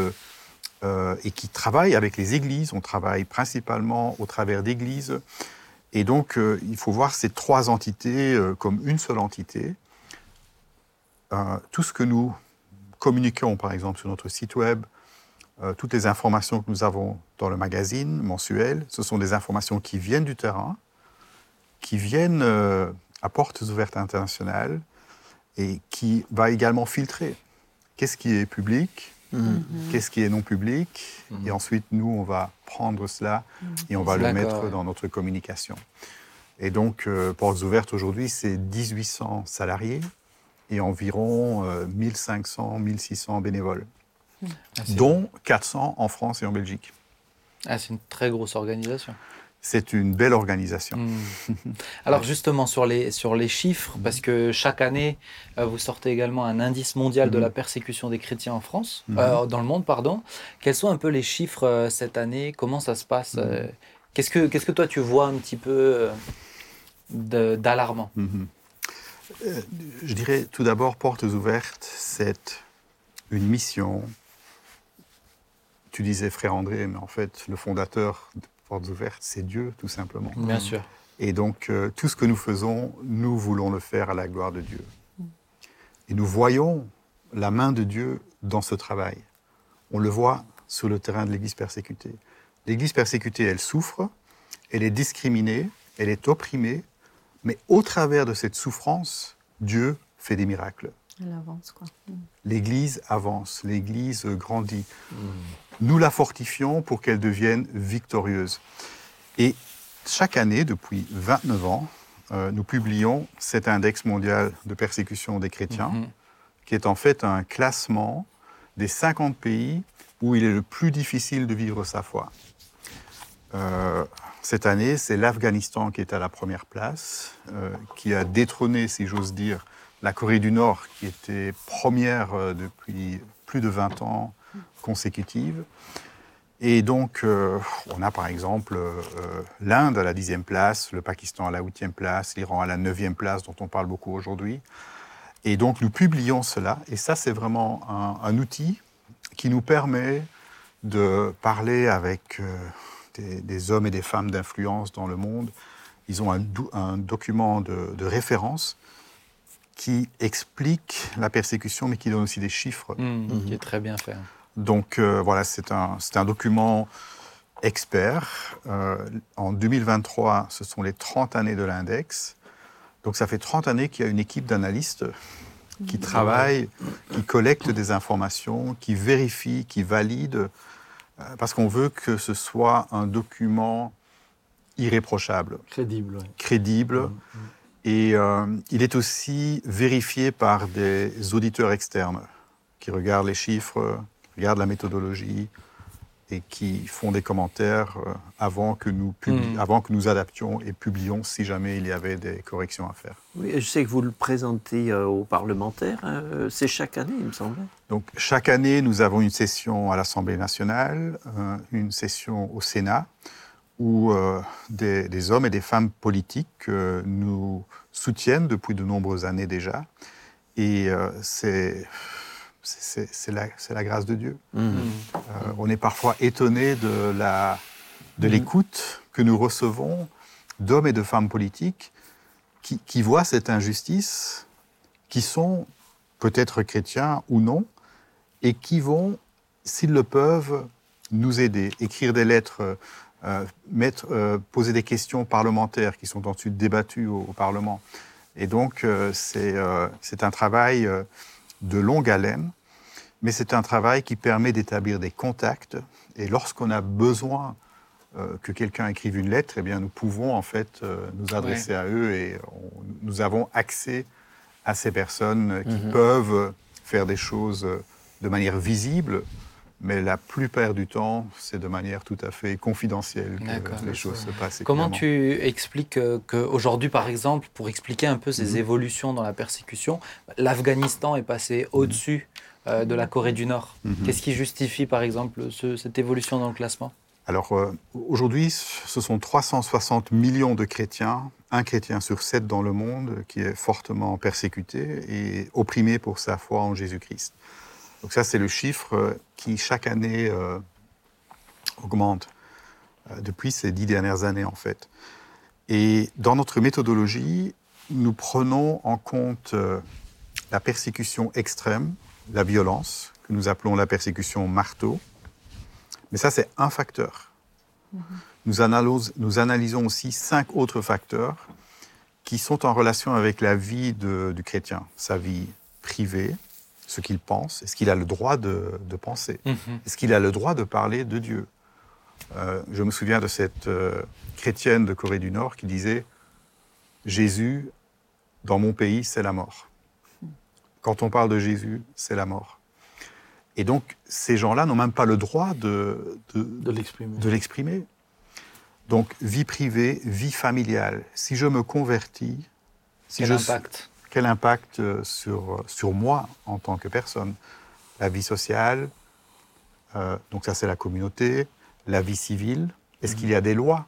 euh, et qui travaillent avec les églises. On travaille principalement au travers d'églises. Et donc, il faut voir ces trois entités comme une seule entité. Tout ce que nous communiquons, par exemple, sur notre site web, euh, toutes les informations que nous avons dans le magazine mensuel, ce sont des informations qui viennent du terrain, qui viennent euh, à Portes Ouvertes Internationales et qui va également filtrer qu'est-ce qui est public, qu'est-ce qui est non public. Et ensuite, nous, on va prendre cela et on va le mettre dans notre communication. Et donc, euh, Portes Ouvertes aujourd'hui, c'est 1800 salariés et environ euh, 1500, 1600 bénévoles, Ah, dont 400 en France et en Belgique. Ah, c'est une très grosse organisation. C'est une belle organisation. Hmm. Alors justement sur les, sur les chiffres, parce que chaque année, euh, vous sortez également un indice mondial de Mhm. la persécution des chrétiens en France, Mhm. euh, dans le monde, pardon. Quels sont un peu les chiffres euh, cette année? Comment ça se passe euh, Qu'est-ce que Qu'est-ce que toi tu vois un petit peu euh, d'alarmant? Mhm. Euh, je dirais tout d'abord, Portes Ouvertes, c'est une mission. Tu disais Frère André, mais en fait, le fondateur de Portes Ouvertes, c'est Dieu, tout simplement. Bien sûr. Et donc, euh, tout ce que nous faisons, nous voulons le faire à la gloire de Dieu. Et nous voyons la main de Dieu dans ce travail. On le voit sur le terrain de l'Église persécutée. L'Église persécutée, elle souffre, elle est discriminée, elle est opprimée, mais au travers de cette souffrance, Dieu fait des miracles. Elle avance, quoi. L'Église avance, l'Église grandit. Nous la fortifions pour qu'elle devienne victorieuse. Et chaque année, depuis 29 ans, euh, nous publions cet index mondial de persécution des chrétiens, Mhm. qui est en fait un classement des 50 pays où il est le plus difficile de vivre sa foi. Euh, cette année, c'est l'Afghanistan qui est à la première place, euh, qui a détrôné, si j'ose dire, la Corée du Nord, qui était première depuis plus de 20 ans consécutives. Et donc, euh, on a par exemple euh, l'Inde à la dixième place, le Pakistan à la huitième place, l'Iran à la neuvième place, dont on parle beaucoup aujourd'hui. Et donc, nous publions cela. Et ça, c'est vraiment un, un outil qui nous permet de parler avec euh, des, des hommes et des femmes d'influence dans le monde. Ils ont un, document de, de référence qui explique la persécution, mais qui donne aussi des chiffres. Mhm, Qui est très bien fait. Donc euh, voilà, c'est un, document expert. Euh, en 2023, ce sont les 30 années de l'index. Donc ça fait 30 années qu'il y a une équipe d'analystes qui travaille, qui collecte des informations, qui vérifie, qui valide, euh, parce qu'on veut que ce soit un document irréprochable Crédible. ouais. crédible. Et euh, il est aussi vérifié par des auditeurs externes qui regardent les chiffres, regardent la méthodologie et qui font des commentaires euh, avant, que nous publi- Mm. avant que nous adaptions et publions si jamais il y avait des corrections à faire. Oui, je sais que vous le présentez euh, aux parlementaires. hein, euh, c'est chaque année, il me semble. Donc chaque année, nous avons une session à l'Assemblée nationale, une session au Sénat, où des, des hommes et des femmes politiques nous soutiennent depuis de nombreuses années déjà. Et c'est c'est- la, grâce de Dieu. Mhm. Euh, on est parfois étonné de de l'écoute que nous recevons d'hommes et de femmes politiques qui, qui voient cette injustice, qui sont peut-être chrétiens ou non, et qui vont, s'ils le peuvent, nous aider, écrire des lettres, euh, mettre, euh, poser des questions parlementaires qui sont ensuite débattues au, au Parlement. Et donc, euh, c'est euh, un travail euh, de longue haleine, mais c'est un travail qui permet d'établir des contacts. Et lorsqu'on a besoin euh, que quelqu'un écrive une lettre, eh bien, nous pouvons en fait euh, nous adresser à eux et on- nous avons accès à ces personnes qui Mhm. peuvent faire des choses euh, de manière visible, mais la plupart du temps, c'est de manière tout à fait confidentielle que les choses se passent. Comment tu expliques qu'aujourd'hui, par exemple, pour expliquer un peu ces Mhm. évolutions dans la persécution, l'Afghanistan est passé au-dessus euh, de la Corée du Nord Mhm. Qu'est-ce qui justifie, par exemple, ce- cette évolution dans le classement? Alors euh, aujourd'hui, ce sont 360 millions de chrétiens, un chrétien sur sept dans le monde qui est fortement persécuté et opprimé pour sa foi en Jésus-Christ. Donc ça, c'est le chiffre euh, qui chaque année euh, augmente depuis ces dix dernières années en fait. Et dans notre méthodologie, nous prenons en compte la persécution extrême, la violence, que nous appelons la persécution marteau. Mais ça, c'est un facteur. Nous, analysons, nous analysons aussi cinq autres facteurs qui sont en relation avec la vie de- du chrétien, sa vie privée, ce qu'il pense, est-ce qu'il a le droit de, de penser, est-ce qu'il a le droit de parler de Dieu? Euh, je me souviens de cette euh, chrétienne de Corée du Nord qui disait Jésus, dans mon pays, c'est la mort. Quand on parle de Jésus, c'est la mort. Et donc, ces gens-là n'ont même pas le droit de, de, De l'exprimer. Donc, vie privée, vie familiale. Si je me convertis, si Quel je, impact quel impact euh, sur, sur moi en tant que personne? La vie sociale, euh, donc ça c'est la communauté, la vie civile. Est-ce qu'il y a des lois?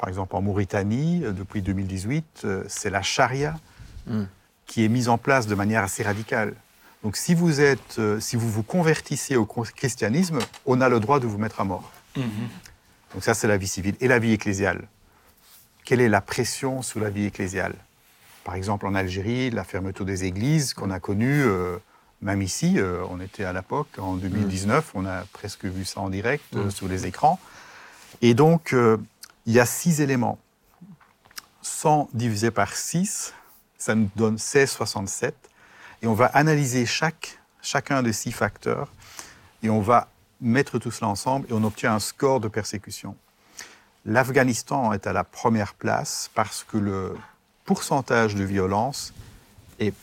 Par exemple, en Mauritanie, euh, depuis 2018, euh, c'est la charia Mm. Qui est mise en place de manière assez radicale. Donc si vous, êtes, euh, si vous vous convertissez au christianisme, on a le droit de vous mettre à mort. Mhm. Donc ça, c'est la vie civile. Et la vie ecclésiale, quelle est la pression sur la vie ecclésiale? Par exemple, en Algérie, la fermeture des églises qu'on a connue, euh, même ici, euh, on était à l'époque, en 2019, on a presque vu ça en direct euh, sur les écrans. Et donc, il y a six éléments. 100 divisé par 6, ça nous donne 16,67. Et on va analyser chaque, chacun des six facteurs et on va mettre tout cela ensemble et on obtient un score de persécution. L'Afghanistan est à la première place parce que le pourcentage de violence est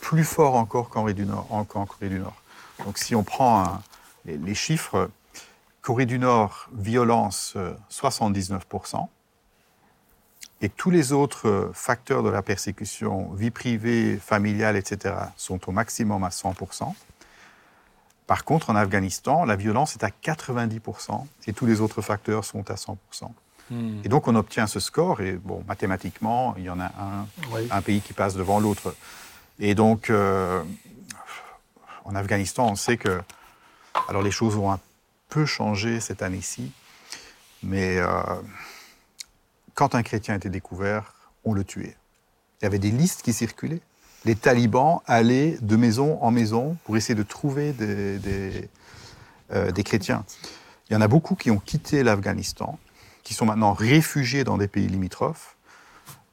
plus fort encore qu'en Corée du Nord. en- Corée du Nord. Donc si on prend les, chiffres, Corée du Nord, violence euh, 79%, et tous les autres euh, facteurs de la persécution, vie privée, familiale, etc., sont au maximum à 100%. Par contre, en Afghanistan, la violence est à 90% et tous les autres facteurs sont à 100%. Hmm. Et donc, on obtient ce score, et bon, mathématiquement, il y en a un, Oui. un pays qui passe devant l'autre. Et donc, euh, en Afghanistan, on sait que. Alors, les choses ont un peu changé cette année-ci, mais euh, quand un chrétien était découvert, on le tuait. Il y avait des listes qui circulaient. Les talibans allaient de maison en maison pour essayer de trouver des, euh, chrétiens. Il y en a beaucoup qui ont quitté l'Afghanistan, qui sont maintenant réfugiés dans des pays limitrophes.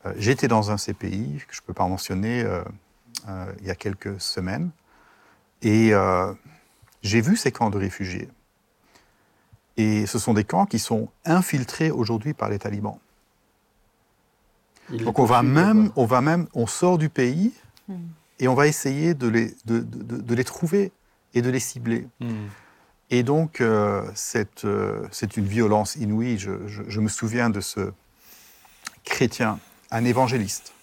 Euh, J'étais dans un de ces pays, que je ne peux pas mentionner, euh, il y a quelques semaines, et j'ai vu ces camps de réfugiés. Et ce sont des camps qui sont infiltrés aujourd'hui par les talibans. Il Donc on va même, on va même, on sort du pays Hmm. et on va essayer de les, de, de- de- de les trouver et de les cibler. Hmm. Et donc, euh, c'est euh, c'est une violence inouïe. Je, je- je me souviens de ce chrétien, un évangéliste.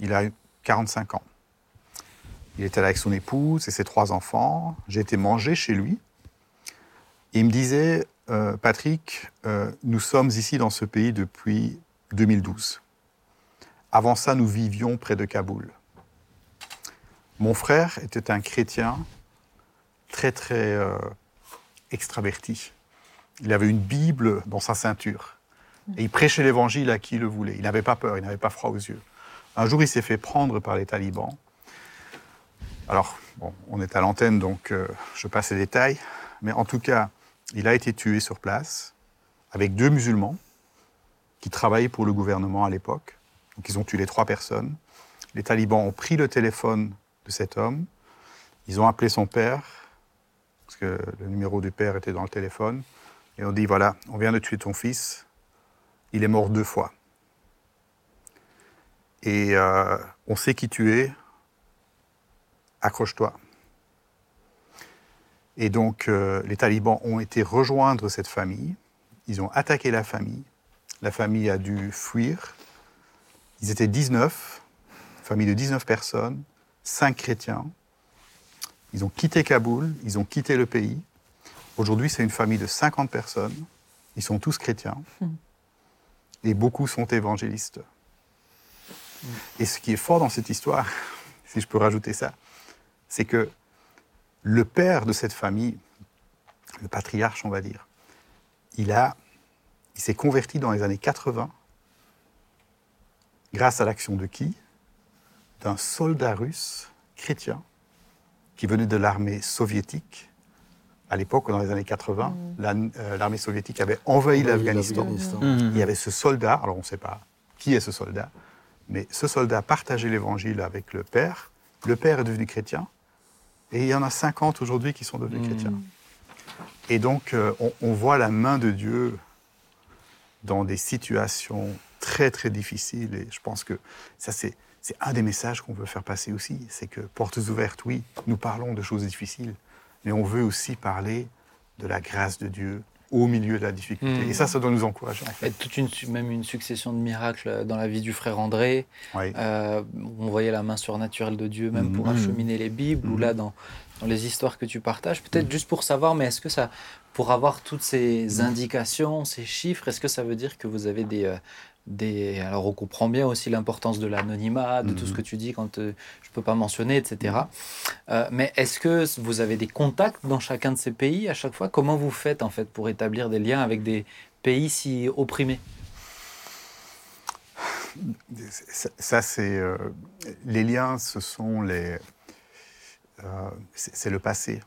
Il a eu 45 ans. Il était là avec son épouse et ses trois enfants. J'ai été manger chez lui. Et il me disait, euh, Patrick, euh, nous sommes ici dans ce pays depuis 2012. Avant ça, nous vivions près de Kaboul. Mon frère était un chrétien très, très euh, extraverti. Il avait une Bible dans sa ceinture. Et il prêchait l'évangile à qui le voulait. Il n'avait pas peur, il n'avait pas froid aux yeux. Un jour, il s'est fait prendre par les talibans. Alors, on est à l'antenne, donc euh, je passe les détails. Mais en tout cas, il a été tué sur place avec deux musulmans qui travaillaient pour le gouvernement à l'époque. Donc, ils ont tué les trois personnes. Les talibans ont pris le téléphone de cet homme. Ils ont appelé son père, parce que le numéro du père était dans le téléphone, et on dit voilà, on vient de tuer ton fils, il est mort deux fois. Et euh, on sait qui tu es, accroche-toi. Et donc euh, les talibans ont été rejoindre cette famille, ils ont attaqué la famille, la famille a dû fuir, ils étaient 19, famille de 19 personnes, 5 chrétiens, ils ont quitté Kaboul, ils ont quitté le pays. Aujourd'hui, c'est une famille de 50 personnes. Ils sont tous chrétiens. Et beaucoup sont évangélistes. Et ce qui est fort dans cette histoire, si je peux rajouter ça, c'est que le père de cette famille, le patriarche, on va dire, il, il s'est converti dans les années 80 grâce à l'action de qui? D'un soldat russe chrétien qui venait de l'armée soviétique. À l'époque, dans les années 80, la- euh, l'armée soviétique avait envahi Oui, l'Afghanistan. Hmm. Il y avait ce soldat, alors on ne sait pas qui est ce soldat, mais ce soldat partageait l'évangile avec le père. Le père est devenu chrétien, et il y en a 50 aujourd'hui qui sont devenus Mm. chrétiens. Et donc, euh, on, on voit la main de Dieu dans des situations très, très difficiles, et je pense que ça, c'est c'est un des messages qu'on veut faire passer aussi, c'est que portes ouvertes, oui, nous parlons de choses difficiles, mais on veut aussi parler de la grâce de Dieu au milieu de la difficulté. Mm. Et ça, ça doit nous encourager. En fait. Et toute une, même une succession de miracles dans la vie du frère André. Oui. Euh, on voyait la main surnaturelle de Dieu même pour Mhm. acheminer les Bibles ou là dans, dans les histoires que tu partages. Peut-être juste pour savoir, mais est-ce que ça, pour avoir toutes ces indications, ces chiffres, est-ce que ça veut dire que vous avez des, euh, des... Alors on comprend bien aussi l'importance de l'anonymat, de tout ce Mhm. que tu dis quand euh, je peux pas mentionner, etc. Euh, mais est-ce que vous avez des contacts dans chacun de ces pays à chaque fois? Comment vous faites en fait pour établir des liens avec des pays si opprimés? Ça, ça, c'est euh, les liens, ce sont les, c'est le passé.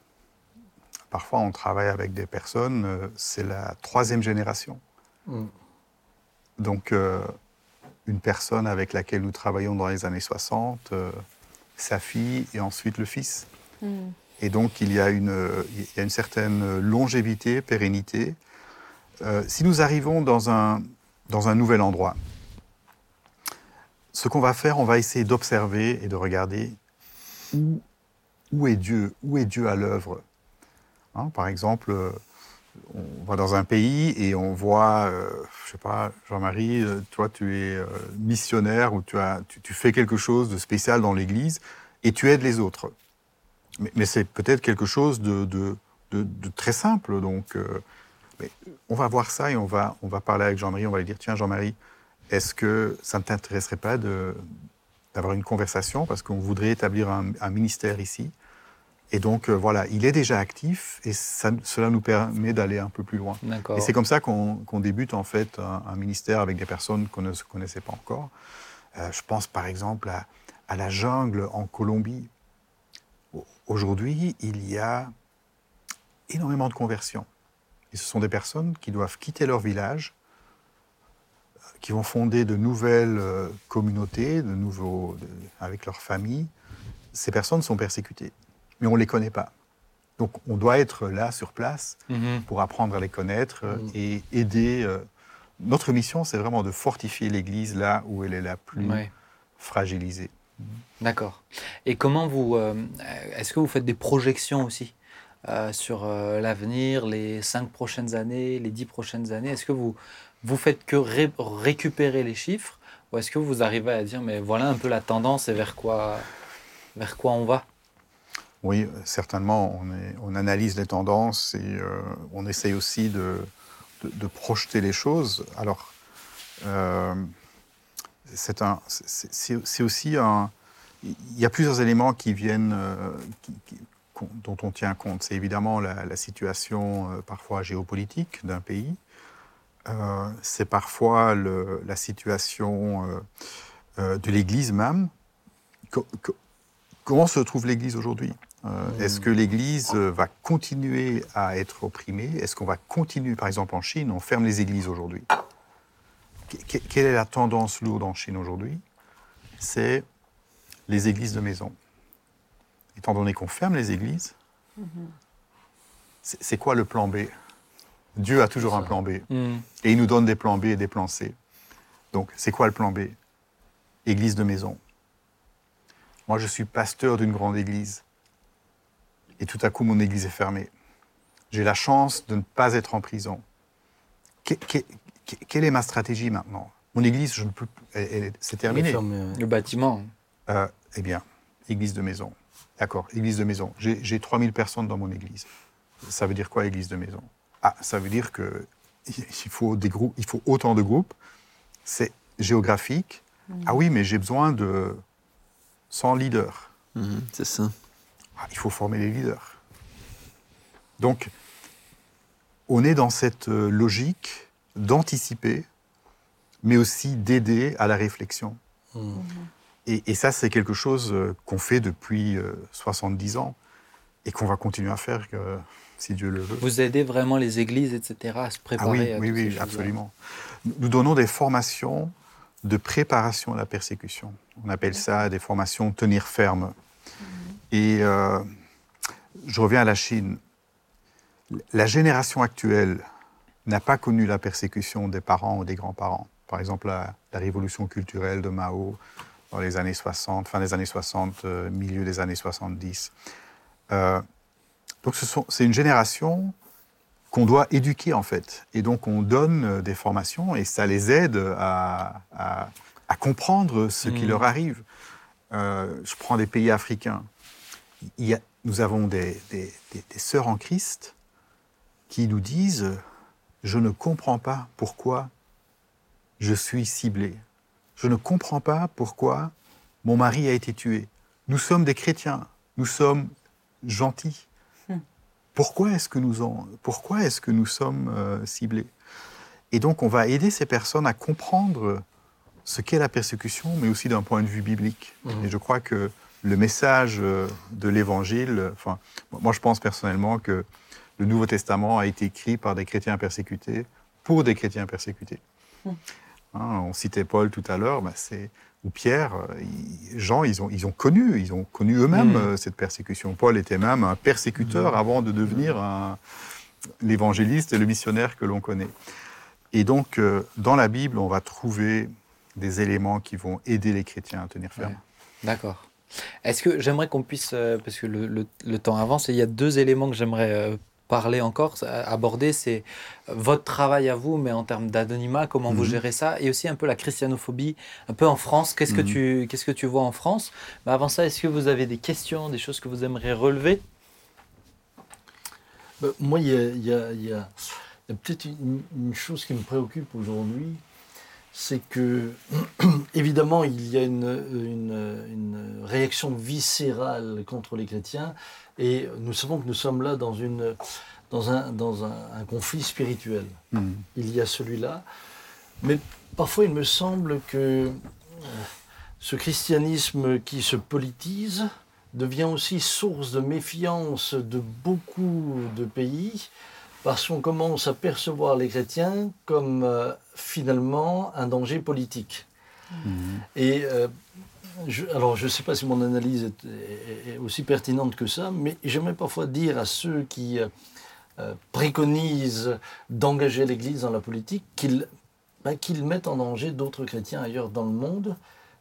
Parfois, on travaille avec des personnes, c'est la troisième génération. Mm. Donc, euh, une personne avec laquelle nous travaillons dans les années 60, euh, sa fille et ensuite le fils. Mm. Et donc, il y a une, il y a une certaine longévité, pérennité. Euh, si nous arrivons dans un, dans un nouvel endroit, ce qu'on va faire, on va essayer d'observer et de regarder où, où est Dieu, où est Dieu à l'œuvre. Hein, par exemple, on va dans un pays et on voit, euh, je sais pas, Jean-Marie, euh, toi tu es euh, missionnaire ou tu, fais quelque chose de spécial dans l'Église et tu aides les autres. Mais, c'est peut-être quelque chose de, très simple. Donc, on va voir ça et on va, parler avec Jean-Marie. On va lui dire Tiens, Jean-Marie, est-ce que ça ne t'intéresserait pas d'avoir une conversation Parce qu'on voudrait établir un ministère ici. Et donc, euh, voilà, il est déjà actif et ça- cela nous permet d'aller un peu plus loin. Et c'est comme ça qu'on débute en fait un, un ministère avec des personnes qu'on ne se connaissait pas encore. Euh, je pense par exemple à, à la jungle en Colombie. Au- Aujourd'hui, il y a énormément de conversions. Et ce sont des personnes qui doivent quitter leur village, qui vont fonder de nouvelles euh, communautés, de nouveaux, de- avec leur famille. Ces personnes sont persécutées, mais on ne les connaît pas. Donc on doit être là sur place Mhm. pour apprendre à les connaître euh, et aider. euh, Notre mission, c'est vraiment de fortifier l'Église là où elle est la plus Ouais. fragilisée. D'accord. Et comment vous. euh, Est-ce que vous faites des projections aussi sur l'avenir, les cinq prochaines années, les dix prochaines années? Est-ce que vous, vous faites que ré- récupérer les chiffres ou est-ce que vous arrivez à dire, mais voilà un peu la tendance et vers quoi, vers quoi on va? Oui, certainement, on, analyse les tendances et euh, on essaye aussi de, projeter les choses. Alors, euh, c'est aussi un. Il y a plusieurs éléments qui viennent, euh, dont on tient compte. C'est évidemment la, situation parfois géopolitique d'un pays. C'est parfois la situation de l'Église même. Co- co- comment se trouve l'Église aujourd'hui? Euh, Est-ce que l'Église euh, va continuer à être opprimée? Est-ce qu'on va continuer, par exemple en Chine, on ferme les églises aujourd'hui Que- que- Quelle est la tendance lourde en Chine aujourd'hui? C'est les églises de maison. Étant donné qu'on ferme les églises, c'est c'est quoi le plan B? Dieu a toujours un plan B. Hmm. Et il nous donne des plans B et des plans C. Donc, c'est quoi le plan B? Église de maison. Moi, je suis pasteur d'une grande église. Et tout à coup, mon église est fermée. J'ai la chance de ne pas être en prison. Que- que- que- quelle est ma stratégie maintenant? Mon église, je ne peux, c'est terminé. Le bâtiment. Euh, eh bien, église de maison. D'accord, église de maison. J'ai j'ai 3000 personnes dans mon église. Ça veut dire quoi, église de maison? Ah, ça veut dire que il faut, des groupes, il faut autant de groupes. C'est géographique. Ah oui, mais j'ai besoin de 100 leaders. Mhm, c'est ça. Ah, il faut former les leaders. Donc, on est dans cette euh, logique d'anticiper, mais aussi d'aider à la réflexion. Mm. Et, et ça, c'est quelque chose euh, qu'on fait depuis euh, 70 ans et qu'on va continuer à faire, euh, si Dieu le veut. Vous aidez vraiment les églises, etc., à se Ah préparer oui, à oui, oui, absolument. Nous nous donnons des formations de préparation à la persécution. On appelle ça des formations tenir ferme. Et euh, je reviens à la Chine. La génération actuelle n'a pas connu la persécution des parents ou des grands-parents. Par exemple, la, la révolution culturelle de Mao dans les années 60, fin des années 60, euh, milieu des années 70. Euh, donc ce c'est une génération qu'on doit éduquer en fait. Et donc on donne des formations et ça les aide à, à- à comprendre ce qui Mhm. leur arrive. Euh, je prends des pays africains. Il y a- nous avons des, des- des- des sœurs en Christ qui nous disent Je ne comprends pas pourquoi je suis ciblée. Je ne comprends pas pourquoi mon mari a été tué. Nous sommes des chrétiens. Nous sommes gentils. Pourquoi est-ce que nous, en- pourquoi est-ce que nous sommes euh, ciblés? Et donc, on va aider ces personnes à comprendre ce qu'est la persécution, mais aussi d'un point de vue biblique. Mhm. Et je crois que le message euh, de l'Évangile, enfin, moi je pense personnellement que le Nouveau Testament a été écrit par des chrétiens persécutés pour des chrétiens persécutés. Mhm. Hein, on citait Paul tout à l'heure, c'est ou Pierre, euh, ils- Jean, ils ont, ils ont connu, ils ont connu eux-mêmes euh, cette persécution. Paul était même un persécuteur avant de devenir l'évangéliste et le missionnaire que l'on connaît. Et donc, euh, dans la Bible, on va trouver des éléments qui vont aider les chrétiens à tenir ferme. Ouais. D'accord. Est-ce que j'aimerais qu'on puisse, euh, parce que le, le- le temps avance, et il y a deux éléments que j'aimerais euh, parler encore, euh, aborder, c'est votre travail à vous, mais en termes d'anonymat, comment vous Mhm. gérez ça, et aussi un peu la christianophobie, un peu en France. Qu'est-ce que Mhm. tu, qu'est-ce que tu vois en France? Mais avant ça, est-ce que vous avez des questions, des choses que vous aimeriez relever? Ben, moi, il y a, y a- il y a- il y a peut-être une, une chose qui me préoccupe aujourd'hui, c'est que, évidemment, il y a une, une- une réaction viscérale contre les chrétiens, et nous savons que nous sommes là dans, une, dans, un, dans un, un conflit spirituel. Mhm. Il y a celui-là, mais parfois il me semble que euh, ce christianisme qui se politise devient aussi source de méfiance de beaucoup de pays parce qu'on commence à percevoir les chrétiens comme euh, finalement un danger politique. Mhm. Et euh, je, alors je ne sais pas si mon analyse est, est- est aussi pertinente que ça, mais j'aimerais parfois dire à ceux qui euh, préconisent d'engager l'Église dans la politique qu'ils ben, qu'ils mettent en danger d'autres chrétiens ailleurs dans le monde,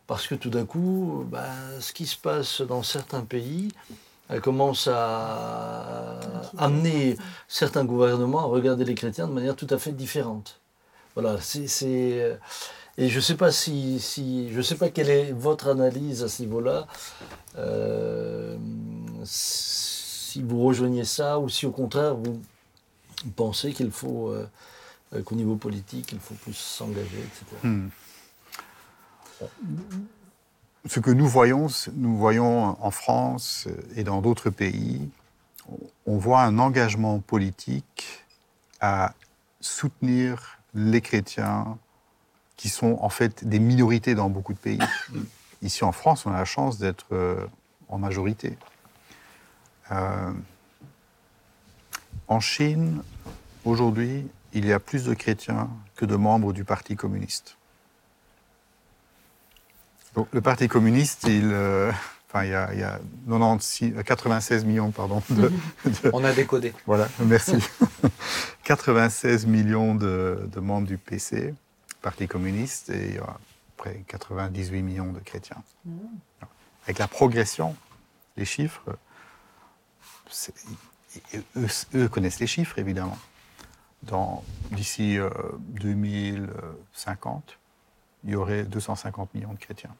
parce que tout d'un coup, ben, ce qui se passe dans certains pays euh, commence à amener certains gouvernements à regarder les chrétiens de manière tout à fait différente. Voilà, c'est... Et je ne sais pas si, si, je sais pas quelle est votre analyse à ce niveau-là. Euh, si vous rejoignez ça ou si au contraire vous pensez qu'il faut euh, qu'au niveau politique il faut plus s'engager, etc. Ce que nous voyons, nous voyons en France et dans d'autres pays, on voit un engagement politique à soutenir les chrétiens qui sont en fait des minorités dans beaucoup de pays. Ici en France, on a la chance d'être euh, en majorité. Euh, en Chine, aujourd'hui, il y a plus de chrétiens que de membres du Parti communiste. Donc, le Parti communiste, il, euh, enfin, il y a, il y a 96, euh, 96 millions pardon, de, de- On a décodé. voilà, merci. 96 millions de, de membres du PC, Parti communiste, et il y a à peu près 98 millions de chrétiens. Avec la progression, les chiffres, eux, eux connaissent les chiffres, évidemment. Dans- D'ici euh, 2050, il y aurait 250 millions de chrétiens.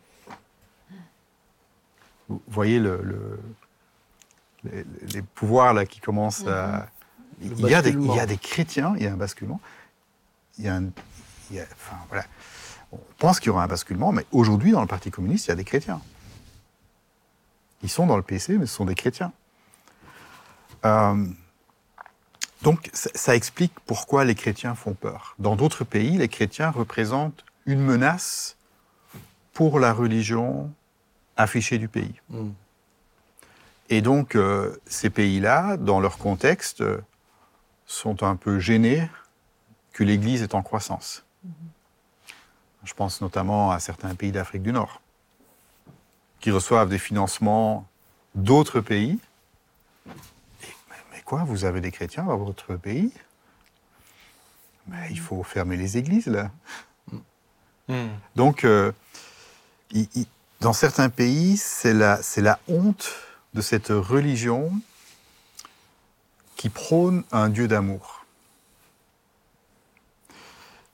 Vous voyez le, le- les, les pouvoirs là, qui commencent à... Le Il y, a des, basculement. il y a des chrétiens, il y a un basculement. Il y a un- il y a- enfin, voilà. On pense qu'il y aura un basculement, mais aujourd'hui, dans le Parti communiste, il y a des chrétiens. Ils sont dans le PC, mais ce sont des chrétiens. Euh, donc, ça, ça explique pourquoi les chrétiens font peur. Dans d'autres pays, les chrétiens représentent une menace pour la religion affichée du pays. Mm. Et donc, euh, ces pays-là, dans leur contexte, sont un peu gênés que l'Église est en croissance. Je pense notamment à certains pays d'Afrique du Nord, qui reçoivent des financements d'autres pays. Et, mais, mais quoi, vous avez des chrétiens dans votre pays? Mais Il faut fermer les églises, là. Hmm. Donc, euh, il- il- dans certains pays, c'est la, honte de cette religion qui prône un Dieu d'amour.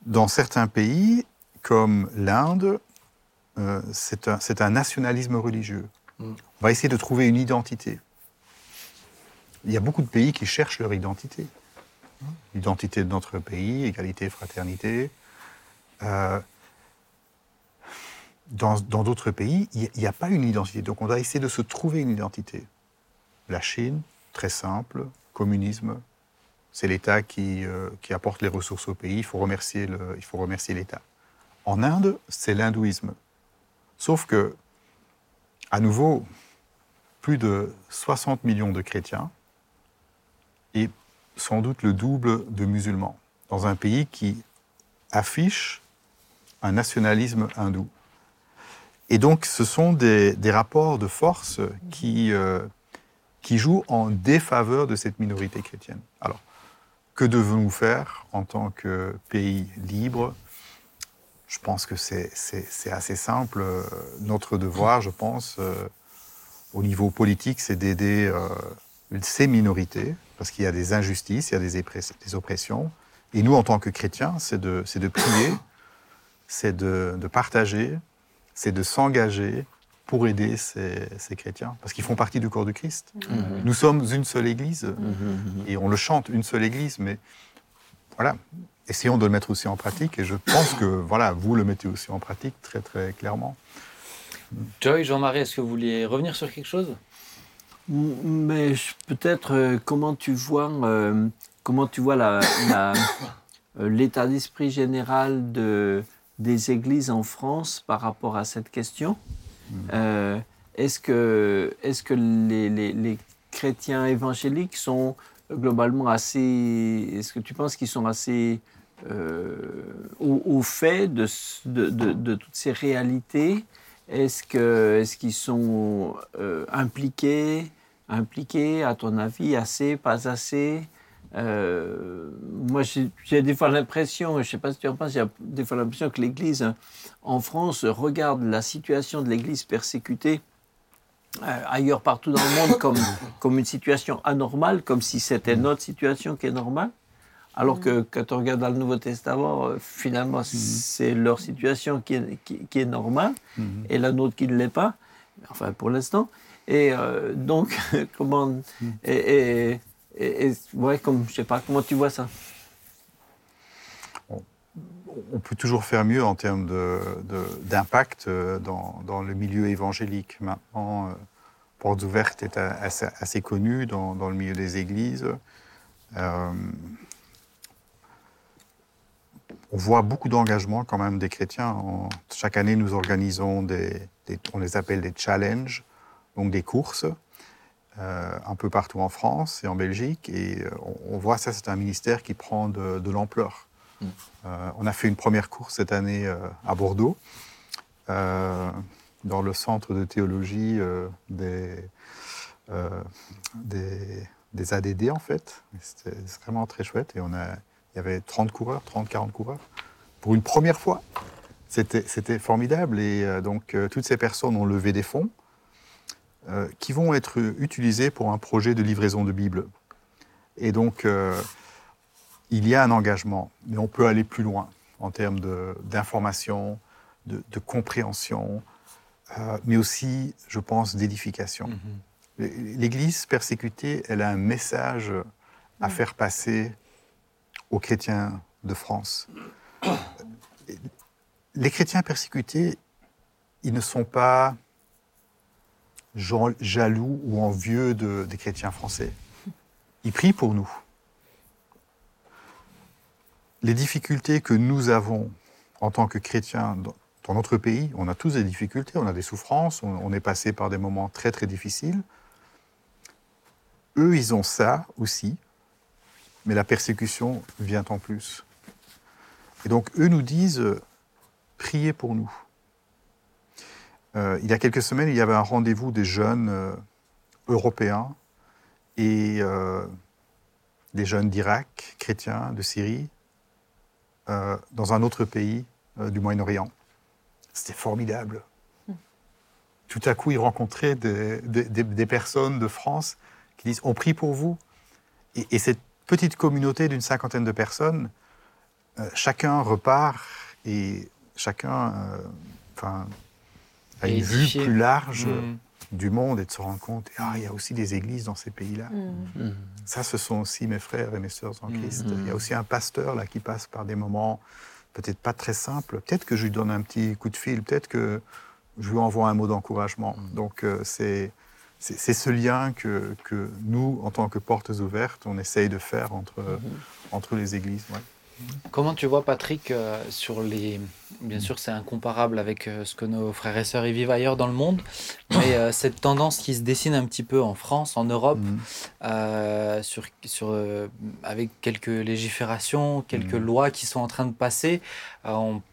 Dans certains pays, comme l'Inde, euh, c'est un, nationalisme religieux. Mm. On va essayer de trouver une identité. Il y a beaucoup de pays qui cherchent leur identité. L'identité de notre pays, égalité, fraternité. Euh, dans d'autres pays, il n'y a pas une identité. Donc on doit essayer de se trouver une identité. La Chine, très simple, communisme, c'est l'État qui, euh, qui apporte les ressources au pays, il faut remercier l'État. En Inde, c'est l'hindouisme. Sauf que, à nouveau, plus de 60 millions de chrétiens et sans doute le double de musulmans dans un pays qui affiche un nationalisme hindou. Et donc, ce sont des, rapports de force qui, euh, qui jouent en défaveur de cette minorité chrétienne. Alors, que devons-nous faire en tant que pays libre? Je pense que c'est assez simple. Notre devoir, je pense, euh, au niveau politique, c'est d'aider euh, ces minorités, parce qu'il y a des injustices, il y a des, oppressions. Et nous, en tant que chrétiens, c'est de, prier, c'est de partager, c'est de s'engager pour aider ces, ces chrétiens, parce qu'ils font partie du corps de Christ. Nous sommes une seule Église, et on le chante, une seule Église, mais voilà, essayons de le mettre aussi en pratique, et je pense que voilà, vous le mettez aussi en pratique très très clairement. Joy, Jean-Marie, est-ce que vous vouliez revenir sur quelque chose? Mais peut-être euh, comment tu vois euh, comment tu vois la- la- euh, l'état d'esprit général de, des églises en France par rapport à cette question. Euh, est-ce que est-ce que les, les- les chrétiens évangéliques sont globalement assez est-ce que tu penses qu'ils sont assez euh, au, au fait de, de, de- de toutes ces réalités? Est-ce que est-ce qu'ils sont euh, impliqués impliqués à ton avis assez pas assez? Euh, moi, j'ai des fois l'impression, je ne sais pas si tu en penses, j'ai des fois l'impression que l'Église hein, en France regarde la situation de l'Église persécutée euh, ailleurs partout dans le monde comme, comme une situation anormale, comme si c'était notre situation qui est normale. Alors que quand on regarde dans le Nouveau Testament, euh, finalement, c'est leur situation qui est, qui, qui est normale et la nôtre qui ne l'est pas, enfin pour l'instant. Et donc, comment. Et, et- et- ouais, comme, je sais pas, comment tu vois ça? On peut toujours faire mieux en termes d'impact euh, dans, le milieu évangélique. Maintenant, euh, Portes ouvertes est assez, assez connu dans, le milieu des églises. Euh, on voit beaucoup d'engagement quand même des chrétiens. En- chaque année, nous organisons des- on les appelle des challenges, donc des courses, euh, un peu partout en France et en Belgique. Et euh, on, on voit ça, c'est un ministère qui prend de, de l'ampleur. Euh, on a fait une première course cette année euh, à Bordeaux, dans le centre de théologie des, des, des ADD en fait. C'était vraiment très chouette et on a, il y avait 30 coureurs, 30, 40 coureurs. Pour une première fois, c'était c'était formidable et donc toutes ces personnes ont levé des fonds euh, qui vont être utilisés pour un projet de livraison de Bible. Et donc, euh, il y a un engagement, mais on peut aller plus loin en termes d'information, de, de compréhension, euh, mais aussi, je pense, d'édification. L'Église persécutée, elle a un message à faire passer aux chrétiens de France. Les chrétiens persécutés, ils ne sont pas jaloux ou envieux de- des chrétiens français. Ils prient pour nous les difficultés que nous avons en tant que chrétiens dans, notre pays, on a tous des difficultés, on a des souffrances, on, on est passé par des moments très très difficiles. Eux, ils ont ça aussi, mais la persécution vient en plus. Et donc, eux nous disent, euh, priez pour nous. Euh, il y a quelques semaines, il y avait un rendez-vous des jeunes euh, européens et euh, des jeunes d'Irak, chrétiens, de Syrie, dans un autre pays du Moyen-Orient. C'était formidable. Tout à coup, ils rencontraient des, des- des- des personnes de France qui disent On prie pour vous. Et, et cette petite communauté d'une cinquantaine de personnes, chacun repart et chacun enfin, a une vue plus large Mm. du monde et de se rendre compte ah, il y a aussi des églises dans ces pays-là. Mm. Ça, ce sont aussi mes frères et mes sœurs en Christ. Il y a aussi un pasteur là qui passe par des moments peut-être pas très simples. Peut-être que je lui donne un petit coup de fil, peut-être que je lui envoie un mot d'encouragement. Donc euh, c'est c'est c'est ce lien que, que nous, en tant que portes ouvertes, on essaye de faire entre, entre les églises. ouais. Comment tu vois, Patrick, euh, sur les. Bien sûr, c'est incomparable avec euh, ce que nos frères et sœurs y vivent ailleurs dans le monde, mais euh, cette tendance qui se dessine un petit peu en France, en Europe, sur, sur, euh, avec quelques légiférations, quelques Mhm. lois qui sont en train de passer.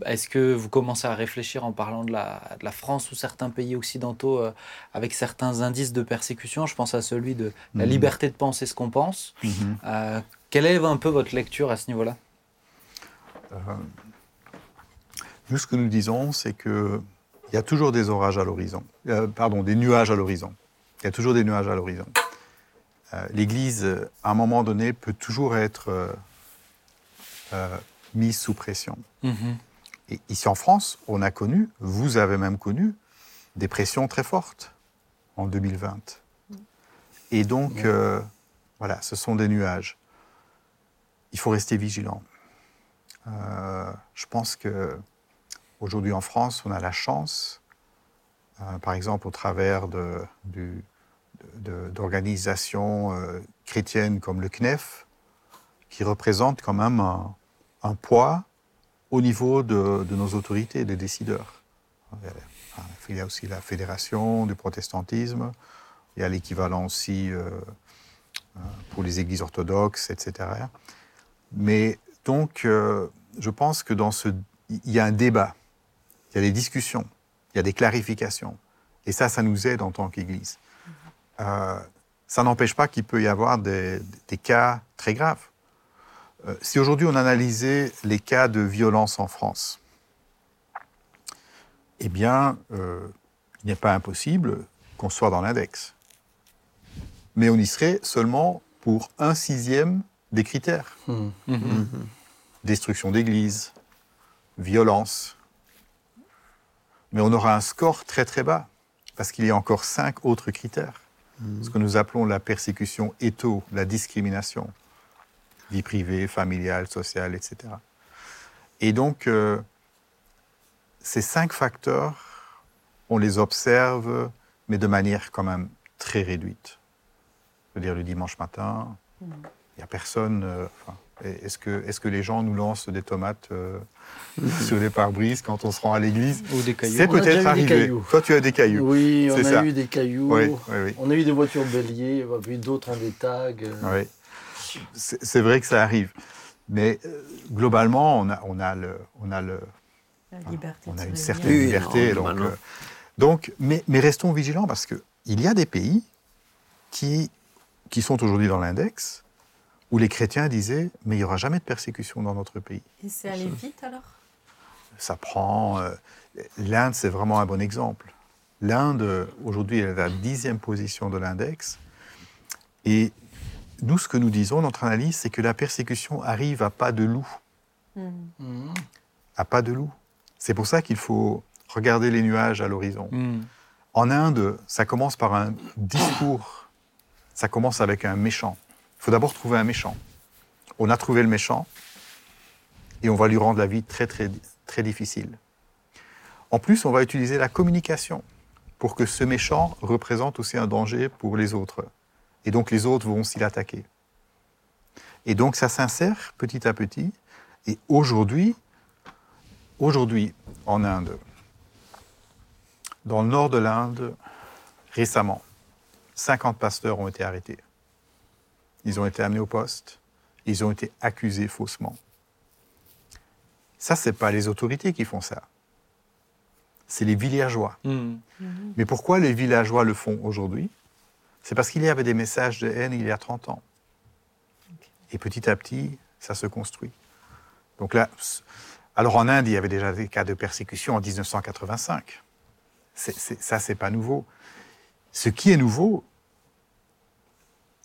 Est-ce que vous commencez à réfléchir en parlant de la, de la France ou certains pays occidentaux avec certains indices de persécution? Je pense à celui de la Mhm. liberté de penser ce qu'on pense. Mhm. Euh, quelle est un peu votre lecture à ce niveau-là? Nous, ce que nous disons, c'est qu'il y a toujours des orages à l'horizon. Euh, pardon, des nuages à l'horizon. Il y a toujours des nuages à l'horizon. Euh, L'Église, euh, à un moment donné, peut toujours être euh, euh, mise sous pression. Et ici en France, on a connu, vous avez même connu, des pressions très fortes en 2020. Et donc, euh, voilà, ce sont des nuages. Il faut rester vigilant. Euh, je pense que aujourd'hui en France, on a la chance, euh, par exemple au travers d'organisations euh, chrétiennes comme le CNEF, qui représentent quand même un, poids au niveau de, nos autorités, des décideurs. Il y a- aussi la fédération du protestantisme, il y a l'équivalent aussi pour les églises orthodoxes, etc. Mais donc, euh, je pense que dans ce, il y a un débat, il y a des discussions, il y a des clarifications, et ça, ça nous aide en tant qu'Église. Euh, ça n'empêche pas qu'il peut y avoir des, cas très graves. Euh, si aujourd'hui on analysait les cas de violence en France, eh bien, il n'est pas impossible qu'on soit dans l'index. Mais on y serait seulement pour un sixième des critères. Hmm. Destruction d'église, violence. Mais on aura un score très très bas, parce qu'il y a encore cinq autres critères. Ce que nous appelons la persécution étho, la discrimination. Vie privée, familiale, sociale, etc. Et donc, euh, ces cinq facteurs, on les observe, mais de manière quand même très réduite. Je veux dire, le dimanche matin, il n'y a personne. euh, enfin, est-ce que, est que les gens nous lancent des tomates euh, sur les pare-brises quand on se rend à l'église Ou des cailloux C'est peut-être des arrivé. cailloux. Toi, tu as des cailloux. Oui, on a ça. eu des cailloux. Oui, oui, oui. On a eu des voitures béliers, on a vu d'autres en des tags. euh, Oui. C'est vrai que ça arrive. Mais euh, globalement, on a, on a, le, on a, le, La liberté on a une certaine liberté. non, donc, euh, donc, mais, mais restons vigilants parce qu'il y a des pays qui, qui sont aujourd'hui dans l'index où les chrétiens disaient Mais il n'y aura jamais de persécution dans notre pays. Et c'est allé vite alors? ça prend. euh, L'Inde, c'est vraiment un bon exemple. L'Inde, aujourd'hui, elle est à la dixième position de l'index. Et nous, ce que nous disons, notre analyse, c'est que la persécution arrive à pas de loup. Mhm. À pas de loup. C'est pour ça qu'il faut regarder les nuages à l'horizon. Hmm. En Inde, ça commence par un discours. Ça commence avec un méchant. Faut d'abord trouver un méchant. On a trouvé le méchant et on va lui rendre la vie très, très, très difficile. En plus, on va utiliser la communication pour que ce méchant représente aussi un danger pour les autres. Et donc, les autres vont s'y attaquer. Et donc, ça s'insère petit à petit. Et aujourd'hui, aujourd'hui, en Inde, dans le nord de l'Inde, récemment, 50 pasteurs ont été arrêtés. Ils ont été amenés au poste, ils ont été accusés faussement. Ça, ce n'est pas les autorités qui font ça. C'est les villageois. Hmm. Mais pourquoi les villageois le font aujourd'hui? C'est parce qu'il y avait des messages de haine il y a 30 ans. Et petit à petit, ça se construit. Donc là, c- alors en Inde, il y avait déjà des cas de persécution en 1985. C'est- c'est- ça, c'est pas nouveau. Ce qui est nouveau,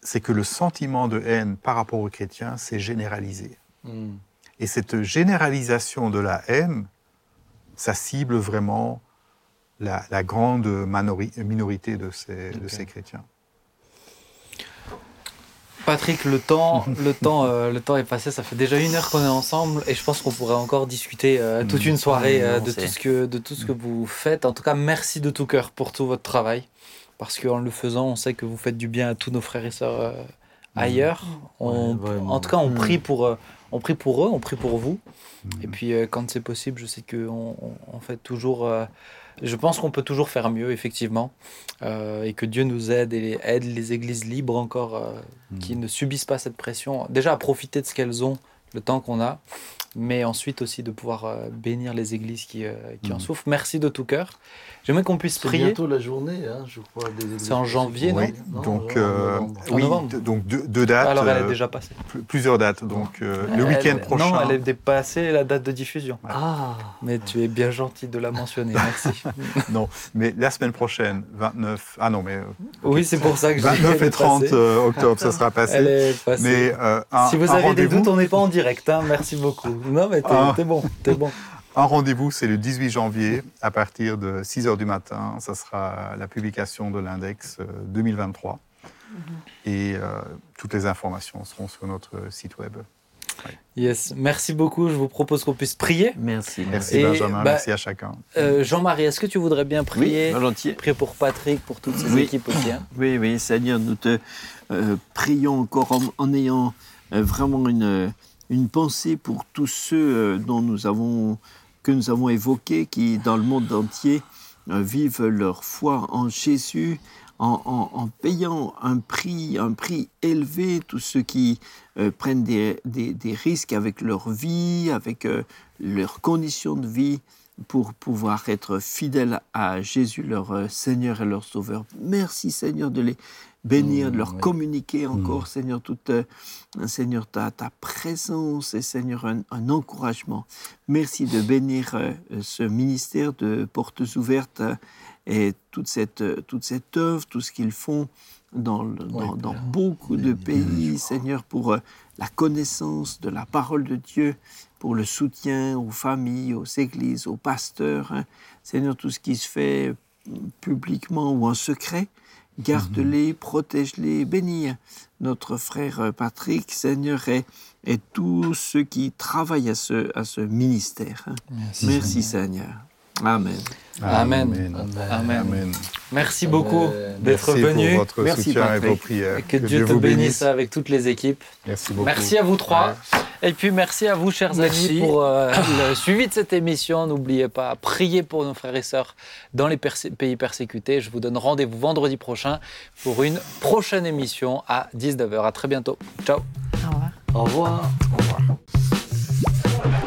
c'est que le sentiment de haine par rapport aux chrétiens s'est généralisé. Mhm. Et cette généralisation de la haine, ça cible vraiment la, la grande manori- minorité de ces, de Ok. ces chrétiens. Patrick, le temps, le, temps, euh, le temps est passé, ça fait déjà une heure qu'on est ensemble et je pense qu'on pourrait encore discuter euh, toute une soirée euh, Non, de, tout ce que, de tout ce que vous faites. En tout cas, merci de tout cœur pour tout votre travail parce qu'en le faisant, on sait que vous faites du bien à tous nos frères et sœurs euh, ailleurs. On- Ouais, en tout cas, on Mm. prie pour, euh, on prie pour eux, on prie pour vous. Mm. Et puis, euh, quand c'est possible, je sais qu'on on, on fait toujours. euh, je pense qu'on peut toujours faire mieux, effectivement, euh, et que Dieu nous aide et les- aide les églises libres encore, euh, Mm. qui ne subissent pas cette pression. Déjà à profiter de ce qu'elles ont, le temps qu'on a, mais ensuite aussi de pouvoir euh, bénir les églises qui, euh, qui en Mm. souffrent. Merci de tout cœur. J'aimerais qu'on puisse C'est prier. bientôt la journée, hein, je crois. C'est en janvier, Oui, Non, donc, en euh. En oui, donc deux, deux dates, Alors, elle est euh, déjà passée. pl- plusieurs dates. Donc euh, le week-end prochain. Non, elle est dépassée la date de diffusion. Ah, Mais tu es bien gentil de la mentionner, merci. Non, mais la semaine prochaine, 29. Ah non, mais euh, oui, c'est pour ça que je dis 29 qu'elle et est 30 passée. euh, octobre, ça sera passé. Elle est passée. Mais euh, un, si vous un avez des rendez-vous- doutes, on n'est pas en direct. hein, Merci beaucoup. Non, mais t'es Ah. t'es bon, t'es bon. Un rendez-vous, c'est le 18 janvier à partir de 6 h du matin. Ça sera la publication de l'index euh, 2023. Et euh, toutes les informations seront sur notre site web. Yes, merci beaucoup. Je vous propose qu'on puisse prier. Merci. Merci Et, Benjamin, bah, merci à chacun. Euh, Jean-Marie, est-ce que tu voudrais bien prier? volontiers. Prier pour Patrick, pour toutes ces Oui. équipes aussi. hein Oui, oui, Seigneur, nous te euh, prions encore en, en ayant euh, vraiment une, une pensée pour tous ceux euh, dont nous avons, que nous avons évoqués, qui dans le monde entier euh, vivent leur foi en Jésus, en, payant un prix, un prix élevé, tous ceux qui euh, prennent des, des- des risques avec leur vie, avec leurs conditions de vie, pour pouvoir être fidèles à Jésus, leur Seigneur et leur Sauveur. Merci Seigneur de les bénir, de leur oui. communiquer encore, Seigneur, toute, euh, Seigneur, ta, ta présence et Seigneur, un, un encouragement. Merci de bénir euh, ce ministère de portes ouvertes euh, et toute cette, toute cette œuvre, tout ce qu'ils font dans, le- dans, beaucoup de pays, Seigneur, pour euh, la connaissance de la parole de Dieu, pour le soutien aux familles, aux églises, aux pasteurs. hein. Seigneur, tout ce qui se fait publiquement ou en secret, garde-les, protège-les, bénis notre frère Patrick, Seigneur, et, et tous ceux qui travaillent à ce, à ce ministère. Merci Seigneur. Amen. Amen. Amen. Amen. Merci beaucoup d'être Merci venu. pour votre Merci, soutien et vos prières. Et que, Dieu, te bénisse avec toutes les équipes. Merci beaucoup. Merci à vous trois. Et puis merci à vous, chers Merci. amis, pour euh, le suivi de cette émission. N'oubliez pas, priez pour nos frères et sœurs dans les persé- pays persécutés. Je vous donne rendez-vous vendredi prochain pour une prochaine émission à 19h. À très bientôt. Ciao. Au revoir. au revoir. Au revoir.